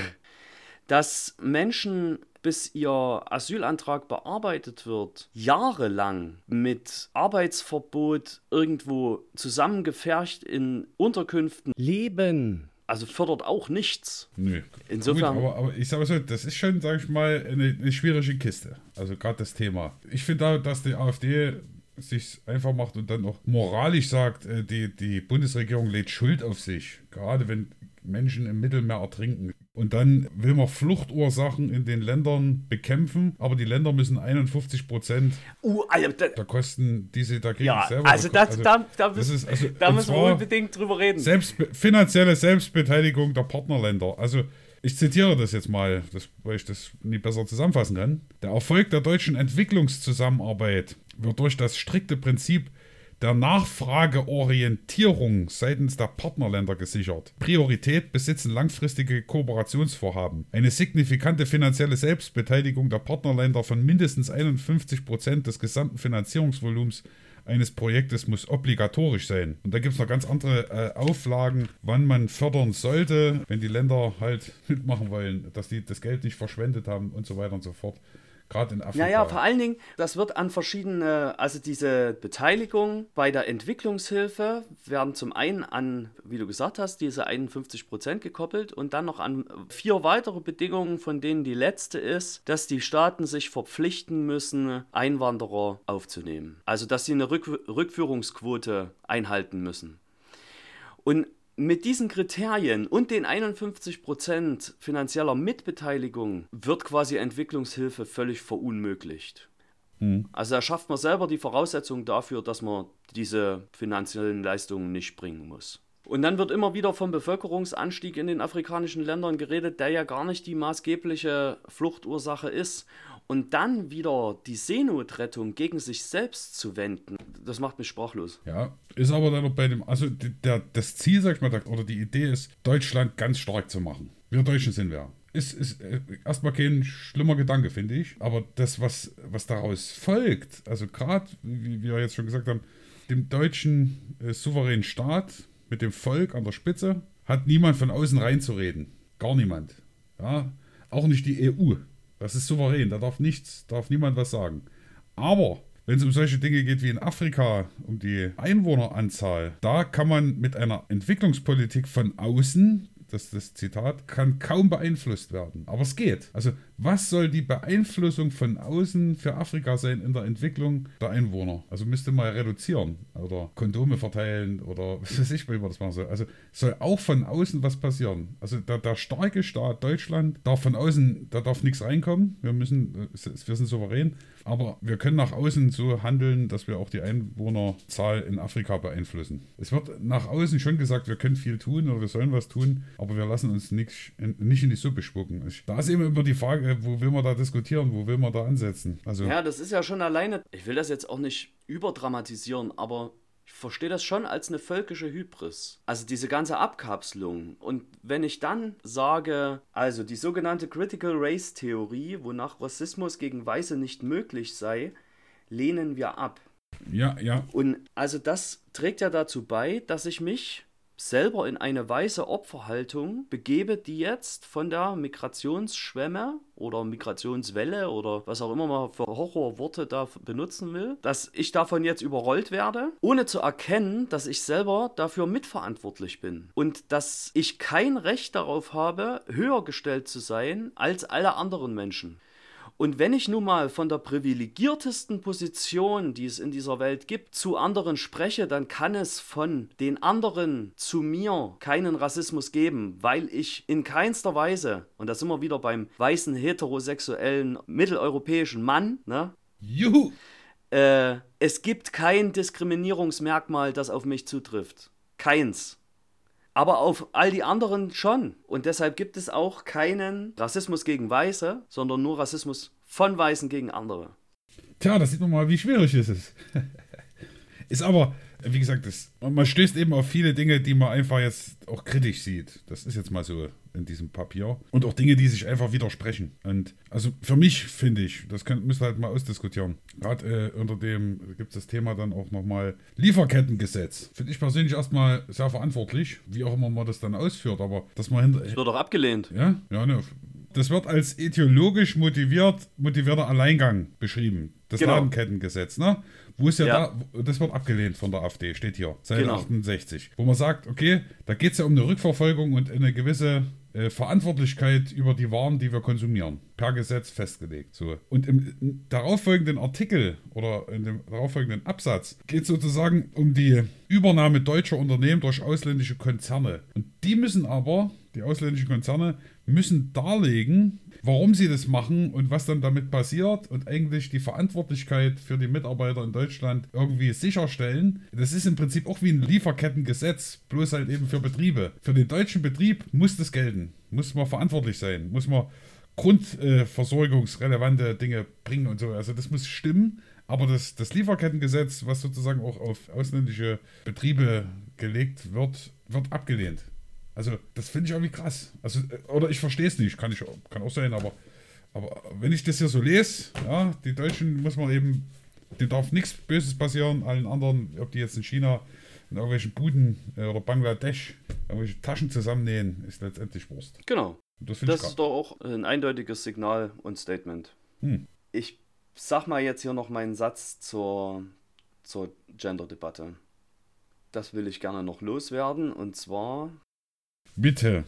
dass Menschen bis ihr Asylantrag bearbeitet wird, jahrelang mit Arbeitsverbot irgendwo zusammengefercht in Unterkünften leben. Also fördert auch nichts. Nö. Insofern. Gut, aber, aber, ich sage so, das ist schon, sage ich mal, eine, eine schwierige Kiste. Also gerade das Thema. Ich finde da, dass die AfD sich einfach macht und dann auch moralisch sagt, äh, die, die Bundesregierung lädt Schuld auf sich. Gerade wenn Menschen im Mittelmeer ertrinken. Und dann will man Fluchtursachen in den Ländern bekämpfen, aber die Länder müssen 51 Prozent uh, also, da, der Kosten, die sie dagegen ja, selber Also, das, also da, da, das ist, also da müssen wir unbedingt drüber reden. Selbst, finanzielle Selbstbeteiligung der Partnerländer. Also ich zitiere das jetzt mal, das, weil ich das nie besser zusammenfassen kann. Der Erfolg der deutschen Entwicklungszusammenarbeit wird durch das strikte Prinzip der Nachfrageorientierung seitens der Partnerländer gesichert. Priorität besitzen langfristige Kooperationsvorhaben. Eine signifikante finanzielle Selbstbeteiligung der Partnerländer von mindestens 51 Prozent des gesamten Finanzierungsvolumens eines Projektes muss obligatorisch sein. Und da gibt es noch ganz andere äh, Auflagen, wann man fördern sollte, wenn die Länder halt mitmachen wollen, dass die das Geld nicht verschwendet haben und so weiter und so fort. Gerade in Afrika. Naja, vor allen Dingen, das wird an verschiedene, also diese Beteiligung bei der Entwicklungshilfe werden zum einen an, wie du gesagt hast, diese 51 Prozent gekoppelt und dann noch an vier weitere Bedingungen, von denen die letzte ist, dass die Staaten sich verpflichten müssen, Einwanderer aufzunehmen. Also, dass sie eine Rück Rückführungsquote einhalten müssen. Und mit diesen Kriterien und den 51% finanzieller Mitbeteiligung wird quasi Entwicklungshilfe völlig verunmöglicht. Mhm. Also da schafft man selber die Voraussetzung dafür, dass man diese finanziellen Leistungen nicht bringen muss. Und dann wird immer wieder vom Bevölkerungsanstieg in den afrikanischen Ländern geredet, der ja gar nicht die maßgebliche Fluchtursache ist und dann wieder die Seenotrettung gegen sich selbst zu wenden, das macht mich sprachlos. Ja, ist aber dann noch bei dem, also der, das Ziel, sag ich mal, oder die Idee ist, Deutschland ganz stark zu machen. Wir Deutschen sind wir. Ist, ist äh, erstmal kein schlimmer Gedanke, finde ich. Aber das, was, was daraus folgt, also gerade, wie wir jetzt schon gesagt haben, dem deutschen äh, souveränen Staat mit dem Volk an der Spitze hat niemand von außen reinzureden. Gar niemand. Ja, auch nicht die EU. Das ist souverän, da darf nichts, darf niemand was sagen. Aber wenn es um solche Dinge geht wie in Afrika, um die Einwohneranzahl, da kann man mit einer Entwicklungspolitik von außen das, das Zitat, kann kaum beeinflusst werden. Aber es geht. Also, was soll die Beeinflussung von außen für Afrika sein in der Entwicklung der Einwohner? Also müsste man reduzieren oder Kondome verteilen oder was weiß ich, wie man das machen soll. Also soll auch von außen was passieren. Also der, der starke Staat Deutschland darf von außen, da darf nichts reinkommen. Wir müssen, wir sind souverän. Aber wir können nach außen so handeln, dass wir auch die Einwohnerzahl in Afrika beeinflussen. Es wird nach außen schon gesagt, wir können viel tun oder wir sollen was tun, aber wir lassen uns nicht, nicht in die Suppe spucken. Da ist eben immer die Frage, wo will man da diskutieren, wo will man da ansetzen? Also ja, das ist ja schon alleine, ich will das jetzt auch nicht überdramatisieren, aber ich verstehe das schon als eine völkische Hybris. Also diese ganze Abkapselung. Und wenn ich dann sage, also die sogenannte Critical Race Theorie, wonach Rassismus gegen Weiße nicht möglich sei, lehnen wir ab. Ja, ja. Und also das trägt ja dazu bei, dass ich mich selber in eine weiße Opferhaltung begebe, die jetzt von der Migrationsschwemme oder Migrationswelle oder was auch immer man für Horrorworte da benutzen will, dass ich davon jetzt überrollt werde, ohne zu erkennen, dass ich selber dafür mitverantwortlich bin und dass ich kein Recht darauf habe, höher gestellt zu sein als alle anderen Menschen. Und wenn ich nun mal von der privilegiertesten Position, die es in dieser Welt gibt, zu anderen spreche, dann kann es von den anderen zu mir keinen Rassismus geben, weil ich in keinster Weise, und da sind wir wieder beim weißen heterosexuellen mitteleuropäischen Mann, ne? Juhu! Äh, es gibt kein Diskriminierungsmerkmal, das auf mich zutrifft. Keins aber auf all die anderen schon. Und deshalb gibt es auch keinen Rassismus gegen Weiße, sondern nur Rassismus von Weißen gegen andere. Tja, da sieht man mal, wie schwierig es ist. ist aber, wie gesagt, das, man stößt eben auf viele Dinge, die man einfach jetzt auch kritisch sieht. Das ist jetzt mal so in diesem Papier. Und auch Dinge, die sich einfach widersprechen. Und also für mich finde ich, das könnt, müsst ihr halt mal ausdiskutieren. Gerade äh, unter dem gibt es das Thema dann auch nochmal Lieferkettengesetz. Finde ich persönlich erstmal sehr verantwortlich, wie auch immer man das dann ausführt. Aber dass man hinter. Das wird doch abgelehnt. Ja, ja, ne. Das wird als ideologisch motiviert, motivierter Alleingang beschrieben. Das genau. Ladenkettengesetz, ne? Wo ist ja, ja, da, das wird abgelehnt von der AfD, steht hier, Seite genau. 68. Wo man sagt, okay, da geht es ja um eine Rückverfolgung und eine gewisse äh, Verantwortlichkeit über die Waren, die wir konsumieren. Per Gesetz festgelegt. So. Und im darauffolgenden Artikel oder in dem darauffolgenden Absatz geht es sozusagen um die Übernahme deutscher Unternehmen durch ausländische Konzerne. Und die müssen aber, die ausländischen Konzerne, müssen darlegen, warum sie das machen und was dann damit passiert und eigentlich die Verantwortlichkeit für die Mitarbeiter in Deutschland irgendwie sicherstellen. Das ist im Prinzip auch wie ein Lieferkettengesetz, bloß halt eben für Betriebe. Für den deutschen Betrieb muss das gelten, muss man verantwortlich sein, muss man grundversorgungsrelevante Dinge bringen und so. Also das muss stimmen. Aber das, das Lieferkettengesetz, was sozusagen auch auf ausländische Betriebe gelegt wird, wird abgelehnt. Also, das finde ich irgendwie krass. Also, äh, oder ich verstehe es nicht, kann, ich, kann auch sein, aber, aber wenn ich das hier so lese, ja, die Deutschen muss man eben, denen darf nichts Böses passieren, allen anderen, ob die jetzt in China in irgendwelchen Buden äh, oder Bangladesch irgendwelche Taschen zusammennähen, ist letztendlich Wurst. Genau. Das, das ist doch auch ein eindeutiges Signal und Statement. Hm. Ich sag mal jetzt hier noch meinen Satz zur, zur Gender-Debatte. Das will ich gerne noch loswerden. Und zwar Bitte.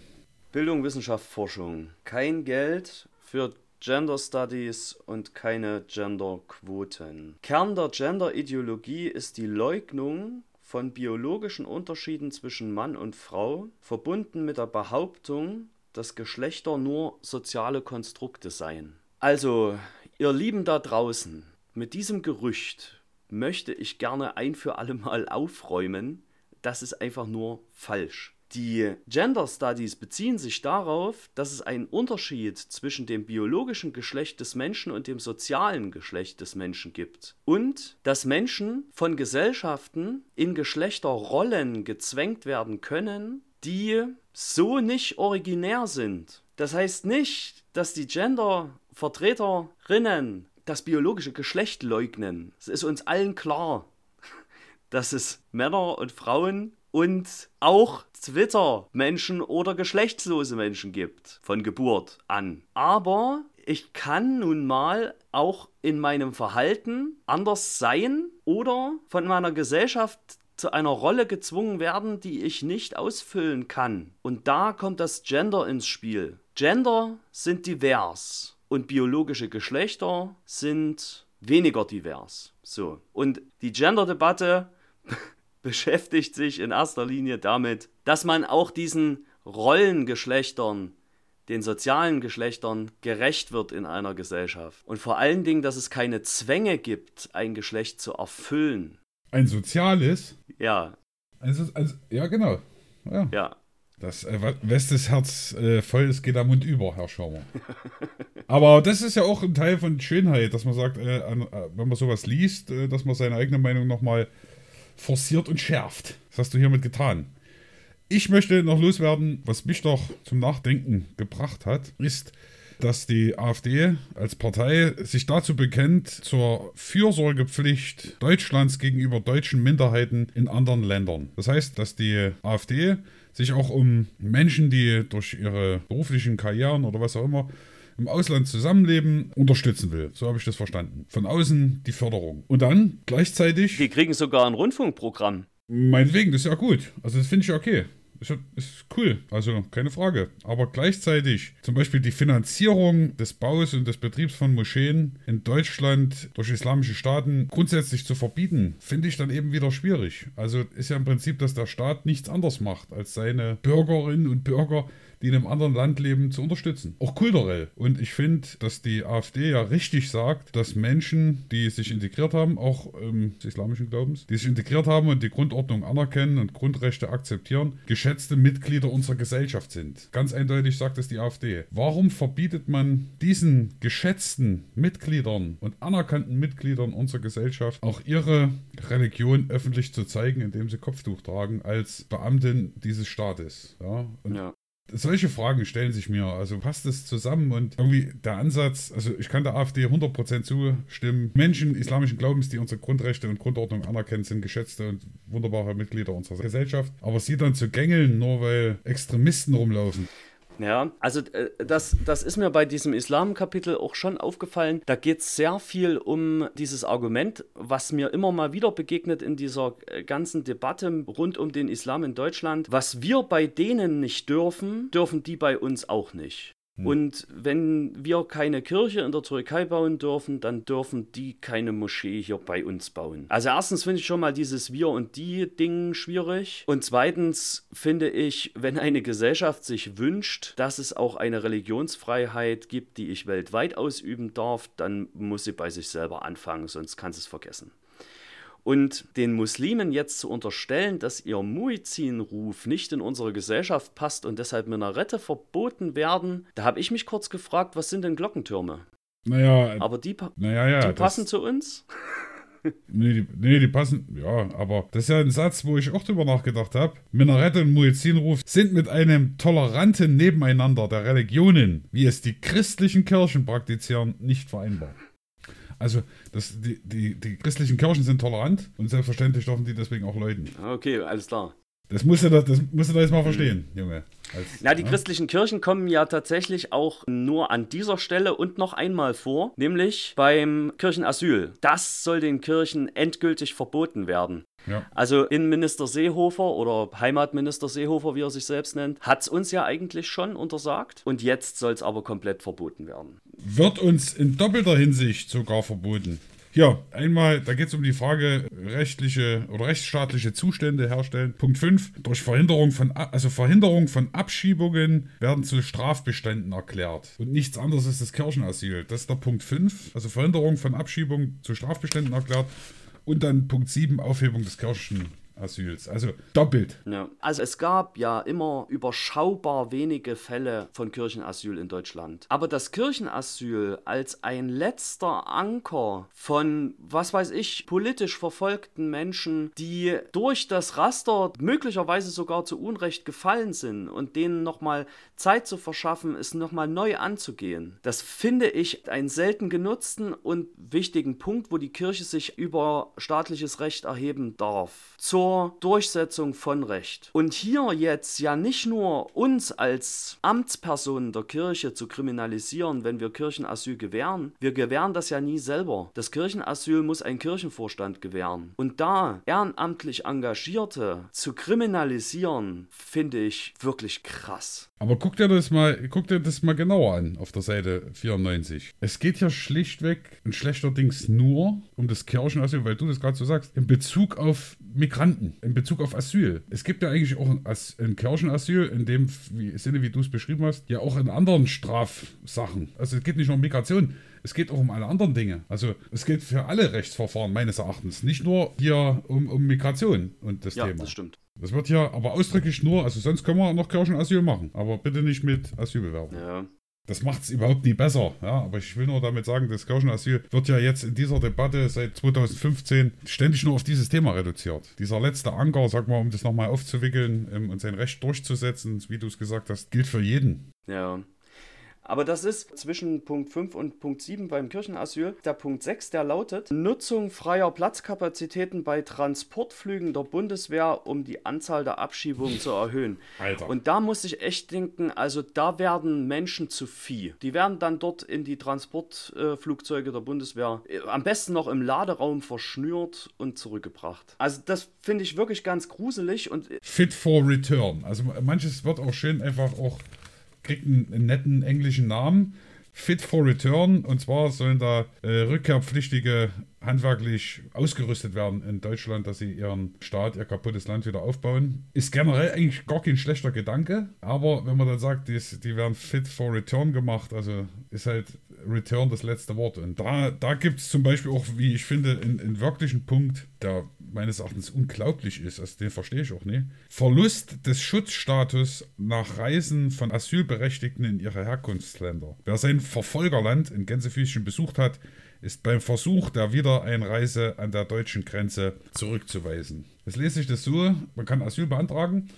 Bildung, Wissenschaft, Forschung. Kein Geld für Gender Studies und keine Genderquoten. Kern der Gender-Ideologie ist die Leugnung von biologischen Unterschieden zwischen Mann und Frau, verbunden mit der Behauptung, dass Geschlechter nur soziale Konstrukte seien. Also, ihr Lieben da draußen, mit diesem Gerücht möchte ich gerne ein für alle Mal aufräumen, das ist einfach nur falsch. Die Gender Studies beziehen sich darauf, dass es einen Unterschied zwischen dem biologischen Geschlecht des Menschen und dem sozialen Geschlecht des Menschen gibt. Und dass Menschen von Gesellschaften in Geschlechterrollen gezwängt werden können, die so nicht originär sind. Das heißt nicht, dass die Gender-Vertreterinnen das biologische Geschlecht leugnen. Es ist uns allen klar, dass es Männer und Frauen und auch Twitter-Menschen oder geschlechtslose Menschen gibt, von Geburt an. Aber ich kann nun mal auch in meinem Verhalten anders sein oder von meiner Gesellschaft zu einer Rolle gezwungen werden, die ich nicht ausfüllen kann. Und da kommt das Gender ins Spiel. Gender sind divers und biologische Geschlechter sind weniger divers. So. Und die Gender-Debatte beschäftigt sich in erster Linie damit, dass man auch diesen Rollengeschlechtern, den sozialen Geschlechtern gerecht wird in einer Gesellschaft. Und vor allen Dingen, dass es keine Zwänge gibt, ein Geschlecht zu erfüllen. Ein soziales? Ja. Also, also ja, genau. Ja. ja. Das äh, Westes Herz äh, voll ist, geht am Mund über, Herr Schaumer. Aber das ist ja auch ein Teil von Schönheit, dass man sagt, äh, an, äh, wenn man sowas liest, äh, dass man seine eigene Meinung nochmal forciert und schärft. Das hast du hiermit getan. Ich möchte noch loswerden, was mich doch zum Nachdenken gebracht hat, ist, dass die AfD als Partei sich dazu bekennt, zur Fürsorgepflicht Deutschlands gegenüber deutschen Minderheiten in anderen Ländern. Das heißt, dass die AfD sich auch um Menschen, die durch ihre beruflichen Karrieren oder was auch immer im Ausland zusammenleben, unterstützen will. So habe ich das verstanden. Von außen die Förderung. Und dann gleichzeitig. Die kriegen sogar ein Rundfunkprogramm. Meinetwegen, das ist ja gut. Also das finde ich okay. Ist, ist cool, also keine Frage. Aber gleichzeitig zum Beispiel die Finanzierung des Baus und des Betriebs von Moscheen in Deutschland durch islamische Staaten grundsätzlich zu verbieten, finde ich dann eben wieder schwierig. Also ist ja im Prinzip, dass der Staat nichts anderes macht, als seine Bürgerinnen und Bürger die in einem anderen Land leben, zu unterstützen. Auch kulturell. Und ich finde, dass die AfD ja richtig sagt, dass Menschen, die sich integriert haben, auch ähm, des islamischen Glaubens, die sich integriert haben und die Grundordnung anerkennen und Grundrechte akzeptieren, geschätzte Mitglieder unserer Gesellschaft sind. Ganz eindeutig sagt es die AfD. Warum verbietet man diesen geschätzten Mitgliedern und anerkannten Mitgliedern unserer Gesellschaft auch ihre Religion öffentlich zu zeigen, indem sie Kopftuch tragen als Beamtin dieses Staates? Ja, und ja solche Fragen stellen sich mir. Also passt es zusammen und irgendwie der Ansatz, also ich kann der AfD 100% zustimmen. Menschen islamischen Glaubens, die unsere Grundrechte und Grundordnung anerkennen, sind geschätzte und wunderbare Mitglieder unserer Gesellschaft. Aber sie dann zu gängeln, nur weil Extremisten rumlaufen. Ja, also äh, das, das ist mir bei diesem Islam-Kapitel auch schon aufgefallen. Da geht es sehr viel um dieses Argument, was mir immer mal wieder begegnet in dieser äh, ganzen Debatte rund um den Islam in Deutschland. Was wir bei denen nicht dürfen, dürfen die bei uns auch nicht. Hm. Und wenn wir keine Kirche in der Türkei bauen dürfen, dann dürfen die keine Moschee hier bei uns bauen. Also erstens finde ich schon mal dieses Wir und die Ding schwierig. Und zweitens finde ich, wenn eine Gesellschaft sich wünscht, dass es auch eine Religionsfreiheit gibt, die ich weltweit ausüben darf, dann muss sie bei sich selber anfangen, sonst kann sie es vergessen. Und den Muslimen jetzt zu unterstellen, dass ihr Muizin-Ruf nicht in unsere Gesellschaft passt und deshalb Minarette verboten werden, da habe ich mich kurz gefragt, was sind denn Glockentürme? Naja, aber die, naja, ja, die passen zu uns? Nee die, nee, die passen. Ja, aber das ist ja ein Satz, wo ich auch drüber nachgedacht habe. Minarette und Muezzinruf sind mit einem toleranten Nebeneinander der Religionen, wie es die christlichen Kirchen praktizieren, nicht vereinbar. Also das, die, die, die christlichen Kirchen sind tolerant und selbstverständlich dürfen die deswegen auch läuten. Okay, alles klar. Das musst du da, das musst du da jetzt mal verstehen, mhm. Junge. Als, Na, die ja? christlichen Kirchen kommen ja tatsächlich auch nur an dieser Stelle und noch einmal vor, nämlich beim Kirchenasyl. Das soll den Kirchen endgültig verboten werden. Ja. Also Innenminister Seehofer oder Heimatminister Seehofer, wie er sich selbst nennt, hat es uns ja eigentlich schon untersagt und jetzt soll es aber komplett verboten werden. Wird uns in doppelter Hinsicht sogar verboten. Hier, einmal, da geht es um die Frage rechtliche oder rechtsstaatliche Zustände herstellen. Punkt 5. Durch Verhinderung von, also Verhinderung von Abschiebungen werden zu Strafbeständen erklärt. Und nichts anderes ist das Kirchenasyl. Das ist der Punkt 5. Also Verhinderung von Abschiebungen zu Strafbeständen erklärt. Und dann Punkt 7, Aufhebung des Kirchen. Asyls. Also doppelt. Ja. Also es gab ja immer überschaubar wenige Fälle von Kirchenasyl in Deutschland. Aber das Kirchenasyl als ein letzter Anker von, was weiß ich, politisch verfolgten Menschen, die durch das Raster möglicherweise sogar zu Unrecht gefallen sind und denen nochmal Zeit zu verschaffen, es nochmal neu anzugehen. Das finde ich einen selten genutzten und wichtigen Punkt, wo die Kirche sich über staatliches Recht erheben darf. Zur zur Durchsetzung von Recht. Und hier jetzt ja nicht nur uns als Amtspersonen der Kirche zu kriminalisieren, wenn wir Kirchenasyl gewähren. Wir gewähren das ja nie selber. Das Kirchenasyl muss ein Kirchenvorstand gewähren. Und da ehrenamtlich Engagierte zu kriminalisieren, finde ich wirklich krass. Aber guck dir das mal, guck dir das mal genauer an auf der Seite 94. Es geht ja schlichtweg und schlechterdings nur um das Kirchenasyl, weil du das gerade so sagst, in Bezug auf Migranten, in Bezug auf Asyl. Es gibt ja eigentlich auch ein, ein Kirchenasyl, in dem wie, Sinne, wie du es beschrieben hast, ja auch in anderen Strafsachen. Also es geht nicht nur um Migration, es geht auch um alle anderen Dinge. Also es geht für alle Rechtsverfahren meines Erachtens, nicht nur hier um, um Migration und das ja, Thema. Ja, das stimmt. Das wird ja aber ausdrücklich nur, also sonst können wir noch Kirchenasyl machen, aber bitte nicht mit Asylbewerbern. Ja. Das macht es überhaupt nie besser. Ja, aber ich will nur damit sagen, das Kirchenasyl wird ja jetzt in dieser Debatte seit 2015 ständig nur auf dieses Thema reduziert. Dieser letzte Anker, sag mal, um das nochmal aufzuwickeln ähm, und sein Recht durchzusetzen, wie du es gesagt hast, gilt für jeden. Ja. Aber das ist zwischen Punkt 5 und Punkt 7 beim Kirchenasyl. Der Punkt 6, der lautet Nutzung freier Platzkapazitäten bei Transportflügen der Bundeswehr, um die Anzahl der Abschiebungen zu erhöhen. Alter. Und da muss ich echt denken, also da werden Menschen zu Vieh. Die werden dann dort in die Transportflugzeuge der Bundeswehr äh, am besten noch im Laderaum verschnürt und zurückgebracht. Also das finde ich wirklich ganz gruselig und Fit for Return. Also manches wird auch schön einfach auch kriegt einen, einen netten englischen Namen. Fit for Return. Und zwar sollen da äh, rückkehrpflichtige handwerklich ausgerüstet werden in Deutschland, dass sie ihren Staat, ihr kaputtes Land wieder aufbauen. Ist generell eigentlich gar kein schlechter Gedanke, aber wenn man dann sagt, die, die werden fit for return gemacht, also ist halt Return das letzte Wort. Und da, da gibt es zum Beispiel auch, wie ich finde, einen wirklichen Punkt, der meines Erachtens unglaublich ist, also den verstehe ich auch nicht. Verlust des Schutzstatus nach Reisen von Asylberechtigten in ihre Herkunftsländer. Wer sein Verfolgerland in Gänsefüßchen besucht hat, ist beim Versuch der Wiedereinreise an der deutschen Grenze zurückzuweisen. Es lese sich das so, man kann Asyl beantragen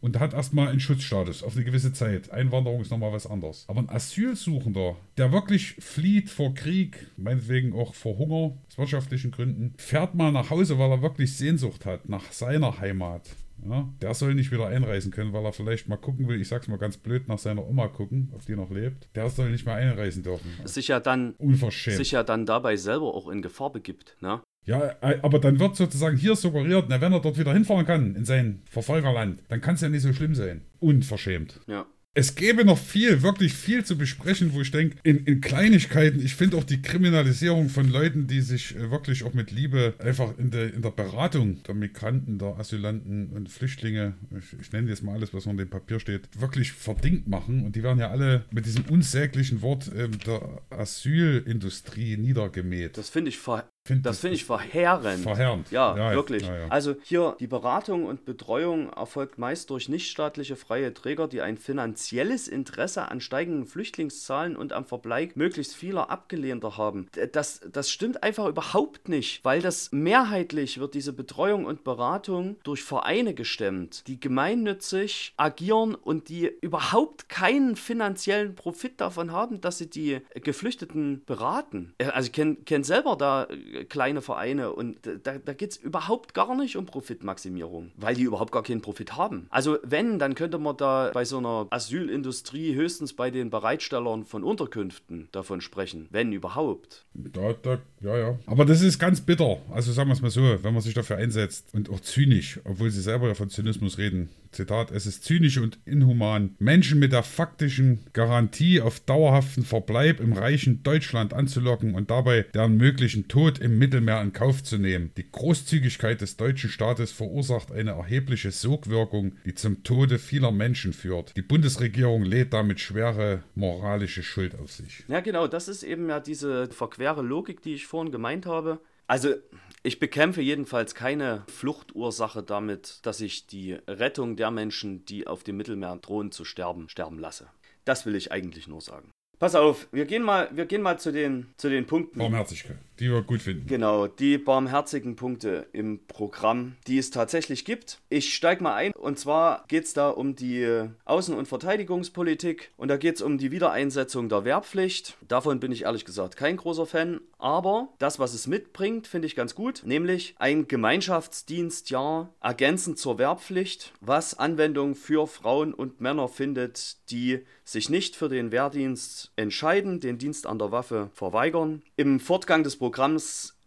und hat erstmal einen Schutzstatus auf eine gewisse Zeit. Einwanderung ist nochmal was anderes. Aber ein Asylsuchender, der wirklich flieht vor Krieg, meinetwegen auch vor Hunger, aus wirtschaftlichen Gründen, fährt mal nach Hause, weil er wirklich Sehnsucht hat nach seiner Heimat. Ja, der soll nicht wieder einreisen können, weil er vielleicht mal gucken will, ich sag's mal ganz blöd, nach seiner Oma gucken, ob die noch lebt. Der soll nicht mehr einreisen dürfen. Sich ja dann, Unverschämt. sich ja dann dabei selber auch in Gefahr begibt, ne? Ja, äh, aber dann wird sozusagen hier suggeriert, na, wenn er dort wieder hinfahren kann, in sein Verfolgerland, dann kann es ja nicht so schlimm sein. Unverschämt. Ja. Es gäbe noch viel, wirklich viel zu besprechen, wo ich denke, in, in, Kleinigkeiten, ich finde auch die Kriminalisierung von Leuten, die sich äh, wirklich auch mit Liebe einfach in der, in der Beratung der Migranten, der Asylanten und Flüchtlinge, ich, ich nenne jetzt mal alles, was in dem Papier steht, wirklich verdingt machen. Und die werden ja alle mit diesem unsäglichen Wort äh, der Asylindustrie niedergemäht. Das finde ich ver Find das, finde ich verheerend. Verheerend. Ja, ja wirklich. Ja, ja. Also hier die Beratung und Betreuung erfolgt meist durch nichtstaatliche freie Träger, die ein finanzielles Interesse an steigenden Flüchtlingszahlen und am Verbleib möglichst vieler Abgelehnter haben. Das, das stimmt einfach überhaupt nicht, weil das mehrheitlich wird diese Betreuung und Beratung durch Vereine gestemmt, die gemeinnützig agieren und die überhaupt keinen finanziellen Profit davon haben, dass sie die Geflüchteten beraten. Also ich kenne kenn selber da kleine Vereine und da, da geht es überhaupt gar nicht um Profitmaximierung, weil die überhaupt gar keinen Profit haben. Also wenn, dann könnte man da bei so einer Asylindustrie höchstens bei den Bereitstellern von Unterkünften davon sprechen, wenn überhaupt. Da, da, ja, ja. Aber das ist ganz bitter. Also sagen wir es mal so, wenn man sich dafür einsetzt und auch zynisch, obwohl sie selber ja von Zynismus reden. Zitat, es ist zynisch und inhuman, Menschen mit der faktischen Garantie auf dauerhaften Verbleib im reichen Deutschland anzulocken und dabei deren möglichen Tod im Mittelmeer in Kauf zu nehmen. Die Großzügigkeit des deutschen Staates verursacht eine erhebliche Sogwirkung, die zum Tode vieler Menschen führt. Die Bundesregierung lädt damit schwere moralische Schuld auf sich. Ja, genau, das ist eben ja diese verquere Logik, die ich vorhin gemeint habe. Also ich bekämpfe jedenfalls keine Fluchtursache damit, dass ich die Rettung der Menschen, die auf dem Mittelmeer drohen zu sterben, sterben lasse. Das will ich eigentlich nur sagen. Pass auf, wir gehen mal, wir gehen mal zu, den, zu den Punkten. Barmherzigkeit, die wir gut finden. Genau, die barmherzigen Punkte im Programm, die es tatsächlich gibt. Ich steige mal ein und zwar geht es da um die Außen- und Verteidigungspolitik und da geht es um die Wiedereinsetzung der Wehrpflicht. Davon bin ich ehrlich gesagt kein großer Fan, aber das, was es mitbringt, finde ich ganz gut, nämlich ein Gemeinschaftsdienstjahr ergänzend zur Wehrpflicht, was Anwendung für Frauen und Männer findet, die sich nicht für den Wehrdienst entscheiden, den Dienst an der Waffe verweigern. Im Fortgang des Programms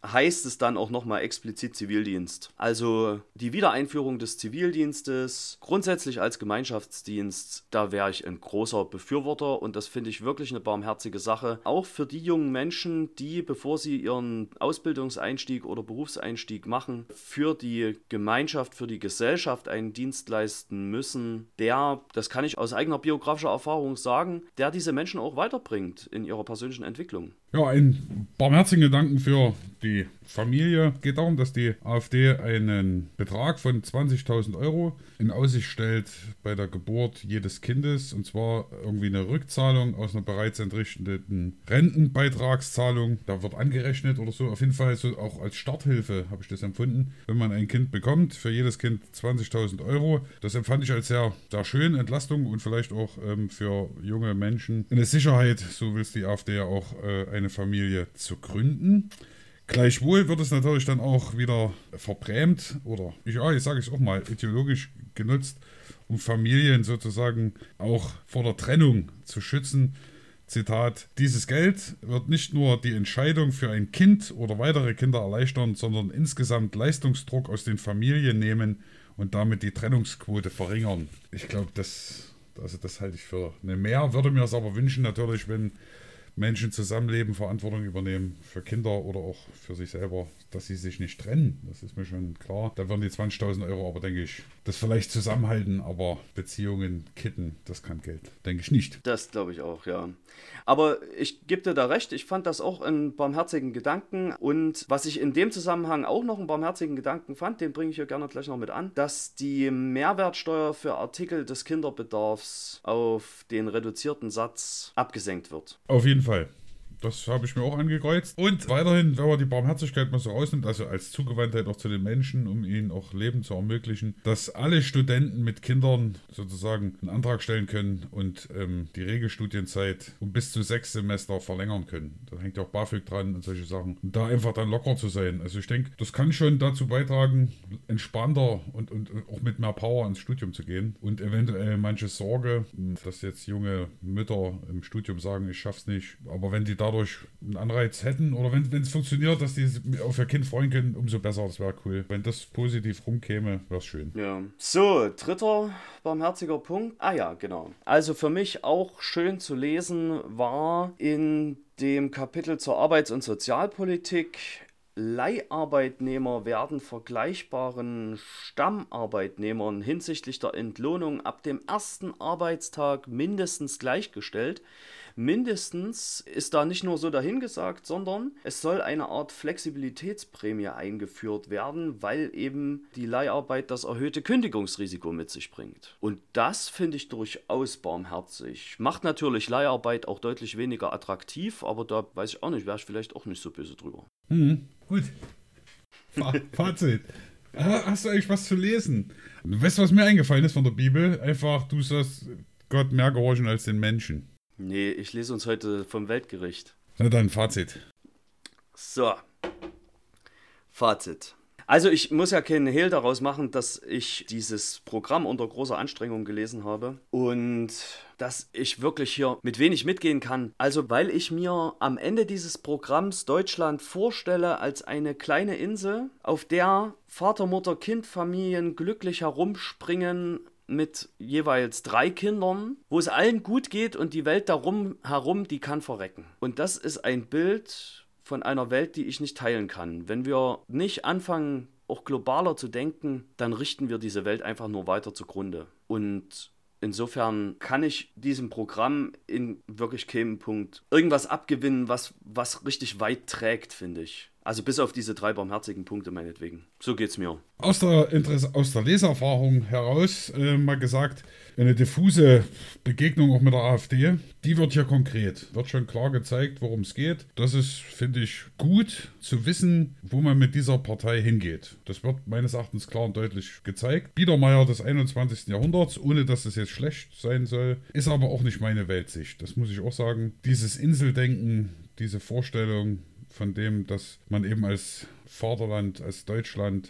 heißt es dann auch nochmal explizit Zivildienst. Also die Wiedereinführung des Zivildienstes grundsätzlich als Gemeinschaftsdienst, da wäre ich ein großer Befürworter und das finde ich wirklich eine barmherzige Sache. Auch für die jungen Menschen, die, bevor sie ihren Ausbildungseinstieg oder Berufseinstieg machen, für die Gemeinschaft, für die Gesellschaft einen Dienst leisten müssen, der, das kann ich aus eigener biografischer Erfahrung sagen, der diese Menschen auch weiterbringt in ihrer persönlichen Entwicklung. Ja, einen barmherzigen Gedanken für die Familie. Geht darum, dass die AfD einen Betrag von 20.000 Euro in Aussicht stellt bei der Geburt jedes Kindes. Und zwar irgendwie eine Rückzahlung aus einer bereits entrichteten Rentenbeitragszahlung. Da wird angerechnet oder so. Auf jeden Fall so auch als Starthilfe habe ich das empfunden. Wenn man ein Kind bekommt, für jedes Kind 20.000 Euro. Das empfand ich als sehr, sehr schön, Entlastung und vielleicht auch ähm, für junge Menschen eine Sicherheit. So will es die AfD ja auch, äh, eine Familie zu gründen. Gleichwohl wird es natürlich dann auch wieder verbrämt oder, ja, ich sage es auch mal, ideologisch genutzt, um Familien sozusagen auch vor der Trennung zu schützen. Zitat, dieses Geld wird nicht nur die Entscheidung für ein Kind oder weitere Kinder erleichtern, sondern insgesamt Leistungsdruck aus den Familien nehmen und damit die Trennungsquote verringern. Ich glaube, das, also das halte ich für eine Mehr. Würde mir es aber wünschen, natürlich, wenn Menschen zusammenleben, Verantwortung übernehmen für Kinder oder auch für sich selber, dass sie sich nicht trennen. Das ist mir schon klar. Da werden die 20.000 Euro aber, denke ich, das vielleicht zusammenhalten, aber Beziehungen kitten, das kann Geld. Denke ich nicht. Das glaube ich auch, ja. Aber ich gebe dir da recht, ich fand das auch einen barmherzigen Gedanken. Und was ich in dem Zusammenhang auch noch einen barmherzigen Gedanken fand, den bringe ich hier gerne gleich noch mit an, dass die Mehrwertsteuer für Artikel des Kinderbedarfs auf den reduzierten Satz abgesenkt wird. Auf jeden Fall. Das habe ich mir auch angekreuzt. Und weiterhin, wenn man die Barmherzigkeit mal so rausnimmt, also als Zugewandtheit auch zu den Menschen, um ihnen auch Leben zu ermöglichen, dass alle Studenten mit Kindern sozusagen einen Antrag stellen können und ähm, die Regelstudienzeit um bis zu sechs Semester verlängern können. Da hängt ja auch BAföG dran und solche Sachen. Und da einfach dann locker zu sein. Also ich denke, das kann schon dazu beitragen, entspannter und, und auch mit mehr Power ins Studium zu gehen. Und eventuell manche Sorge, dass jetzt junge Mütter im Studium sagen, ich schaff's nicht. Aber wenn die da dadurch einen Anreiz hätten oder wenn es funktioniert, dass die auf ihr Kind freuen können, umso besser. Das wäre cool. Wenn das positiv rumkäme, wäre es schön. Ja. So, dritter barmherziger Punkt. Ah ja, genau. Also für mich auch schön zu lesen war in dem Kapitel zur Arbeits- und Sozialpolitik Leiharbeitnehmer werden vergleichbaren Stammarbeitnehmern hinsichtlich der Entlohnung ab dem ersten Arbeitstag mindestens gleichgestellt. Mindestens ist da nicht nur so dahingesagt, sondern es soll eine Art Flexibilitätsprämie eingeführt werden, weil eben die Leiharbeit das erhöhte Kündigungsrisiko mit sich bringt. Und das finde ich durchaus barmherzig. Macht natürlich Leiharbeit auch deutlich weniger attraktiv, aber da weiß ich auch nicht, wäre ich vielleicht auch nicht so böse drüber. Mhm, gut. Fazit. Hast du eigentlich was zu lesen? Weißt du, was mir eingefallen ist von der Bibel? Einfach, du sollst Gott mehr gehorchen als den Menschen. Nee, ich lese uns heute vom Weltgericht. Na dann, Fazit. So. Fazit. Also ich muss ja keinen Hehl daraus machen, dass ich dieses Programm unter großer Anstrengung gelesen habe und dass ich wirklich hier mit wenig mitgehen kann. Also weil ich mir am Ende dieses Programms Deutschland vorstelle als eine kleine Insel, auf der Vater, Mutter, Kind, Familien glücklich herumspringen, mit jeweils drei Kindern, wo es allen gut geht und die Welt darum herum, die kann verrecken. Und das ist ein Bild von einer Welt, die ich nicht teilen kann. Wenn wir nicht anfangen, auch globaler zu denken, dann richten wir diese Welt einfach nur weiter zugrunde. Und insofern kann ich diesem Programm in wirklich keinem Punkt irgendwas abgewinnen, was, was richtig weit trägt, finde ich. Also bis auf diese drei barmherzigen Punkte meinetwegen. So geht's mir. Aus der, Interesse, aus der Leserfahrung heraus äh, mal gesagt, eine diffuse Begegnung auch mit der AfD, die wird hier konkret. Wird schon klar gezeigt, worum es geht. Das ist, finde ich, gut zu wissen, wo man mit dieser Partei hingeht. Das wird meines Erachtens klar und deutlich gezeigt. Biedermeier des 21. Jahrhunderts, ohne dass es jetzt schlecht sein soll, ist aber auch nicht meine Weltsicht. Das muss ich auch sagen. Dieses Inseldenken, diese Vorstellung, von dem, dass man eben als Vaterland, als Deutschland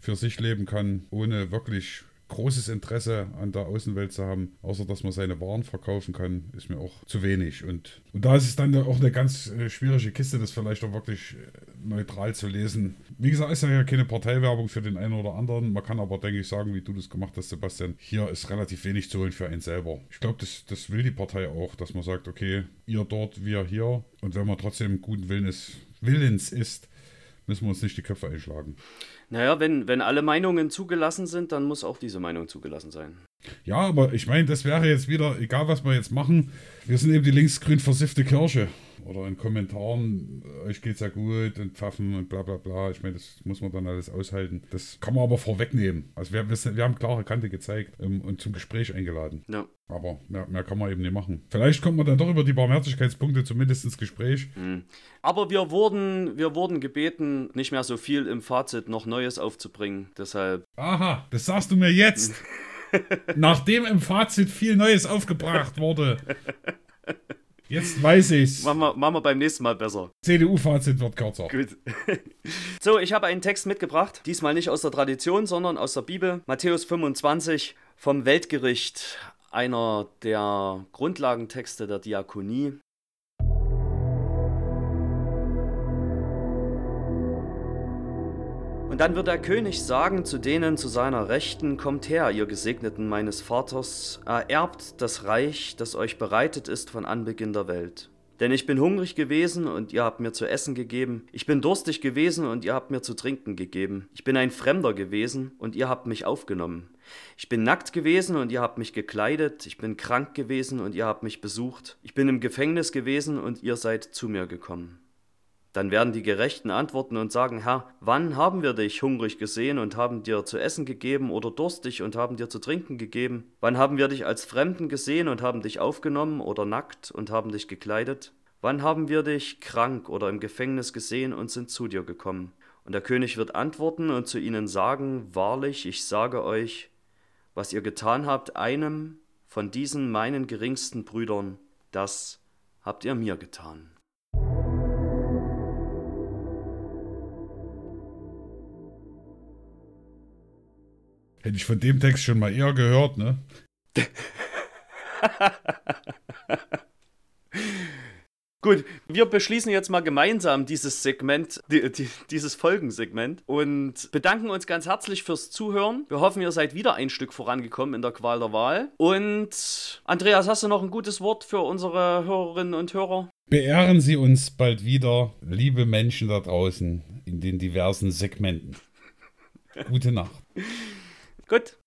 für sich leben kann, ohne wirklich großes Interesse an der Außenwelt zu haben, außer dass man seine Waren verkaufen kann, ist mir auch zu wenig. Und, und da ist es dann auch eine ganz äh, schwierige Kiste, das vielleicht auch wirklich äh, neutral zu lesen. Wie gesagt, ist ja keine Parteiwerbung für den einen oder anderen. Man kann aber, denke ich, sagen, wie du das gemacht hast, Sebastian, hier ist relativ wenig zu holen für einen selber. Ich glaube, das, das will die Partei auch, dass man sagt, okay, ihr dort, wir hier. Und wenn man trotzdem guten Willens, Willens ist, müssen wir uns nicht die Köpfe einschlagen. Naja, wenn, wenn alle Meinungen zugelassen sind, dann muss auch diese Meinung zugelassen sein. Ja, aber ich meine, das wäre jetzt wieder, egal was wir jetzt machen, wir sind eben die linksgrün versiffte Kirche. Oder in Kommentaren, euch geht's ja gut und Pfaffen und bla bla bla. Ich meine, das muss man dann alles aushalten. Das kann man aber vorwegnehmen. Also wir, wir, wir haben klare Kante gezeigt ähm, und zum Gespräch eingeladen. Ja. Aber mehr, mehr, kann man eben nicht machen. Vielleicht kommt man dann doch über die Barmherzigkeitspunkte zumindest ins Gespräch. Mhm. Aber wir wurden, wir wurden gebeten, nicht mehr so viel im Fazit noch Neues aufzubringen. Deshalb. Aha, das sagst du mir jetzt. Nachdem im Fazit viel Neues aufgebracht wurde. Jetzt weiß ich's. Machen wir, machen wir beim nächsten Mal besser. CDU-Fazit wird kürzer. Gut. So, ich habe einen Text mitgebracht. Diesmal nicht aus der Tradition, sondern aus der Bibel. Matthäus 25 vom Weltgericht. Einer der Grundlagentexte der Diakonie. Und dann wird der König sagen zu denen zu seiner Rechten, Kommt her, ihr Gesegneten meines Vaters, ererbt das Reich, das euch bereitet ist von Anbeginn der Welt. Denn ich bin hungrig gewesen und ihr habt mir zu essen gegeben. Ich bin durstig gewesen und ihr habt mir zu trinken gegeben. Ich bin ein Fremder gewesen und ihr habt mich aufgenommen. Ich bin nackt gewesen und ihr habt mich gekleidet. Ich bin krank gewesen und ihr habt mich besucht. Ich bin im Gefängnis gewesen und ihr seid zu mir gekommen. Dann werden die Gerechten antworten und sagen, Herr, wann haben wir dich hungrig gesehen und haben dir zu essen gegeben oder durstig und haben dir zu trinken gegeben? Wann haben wir dich als Fremden gesehen und haben dich aufgenommen oder nackt und haben dich gekleidet? Wann haben wir dich krank oder im Gefängnis gesehen und sind zu dir gekommen? Und der König wird antworten und zu ihnen sagen, Wahrlich, ich sage euch, was ihr getan habt einem von diesen meinen geringsten Brüdern, das habt ihr mir getan. Hätte ich von dem Text schon mal eher gehört, ne? Gut, wir beschließen jetzt mal gemeinsam dieses Segment, die, die, dieses Folgensegment und bedanken uns ganz herzlich fürs Zuhören. Wir hoffen, ihr seid wieder ein Stück vorangekommen in der Qual der Wahl. Und Andreas, hast du noch ein gutes Wort für unsere Hörerinnen und Hörer? Beehren Sie uns bald wieder, liebe Menschen da draußen, in den diversen Segmenten. Gute Nacht. Écoute.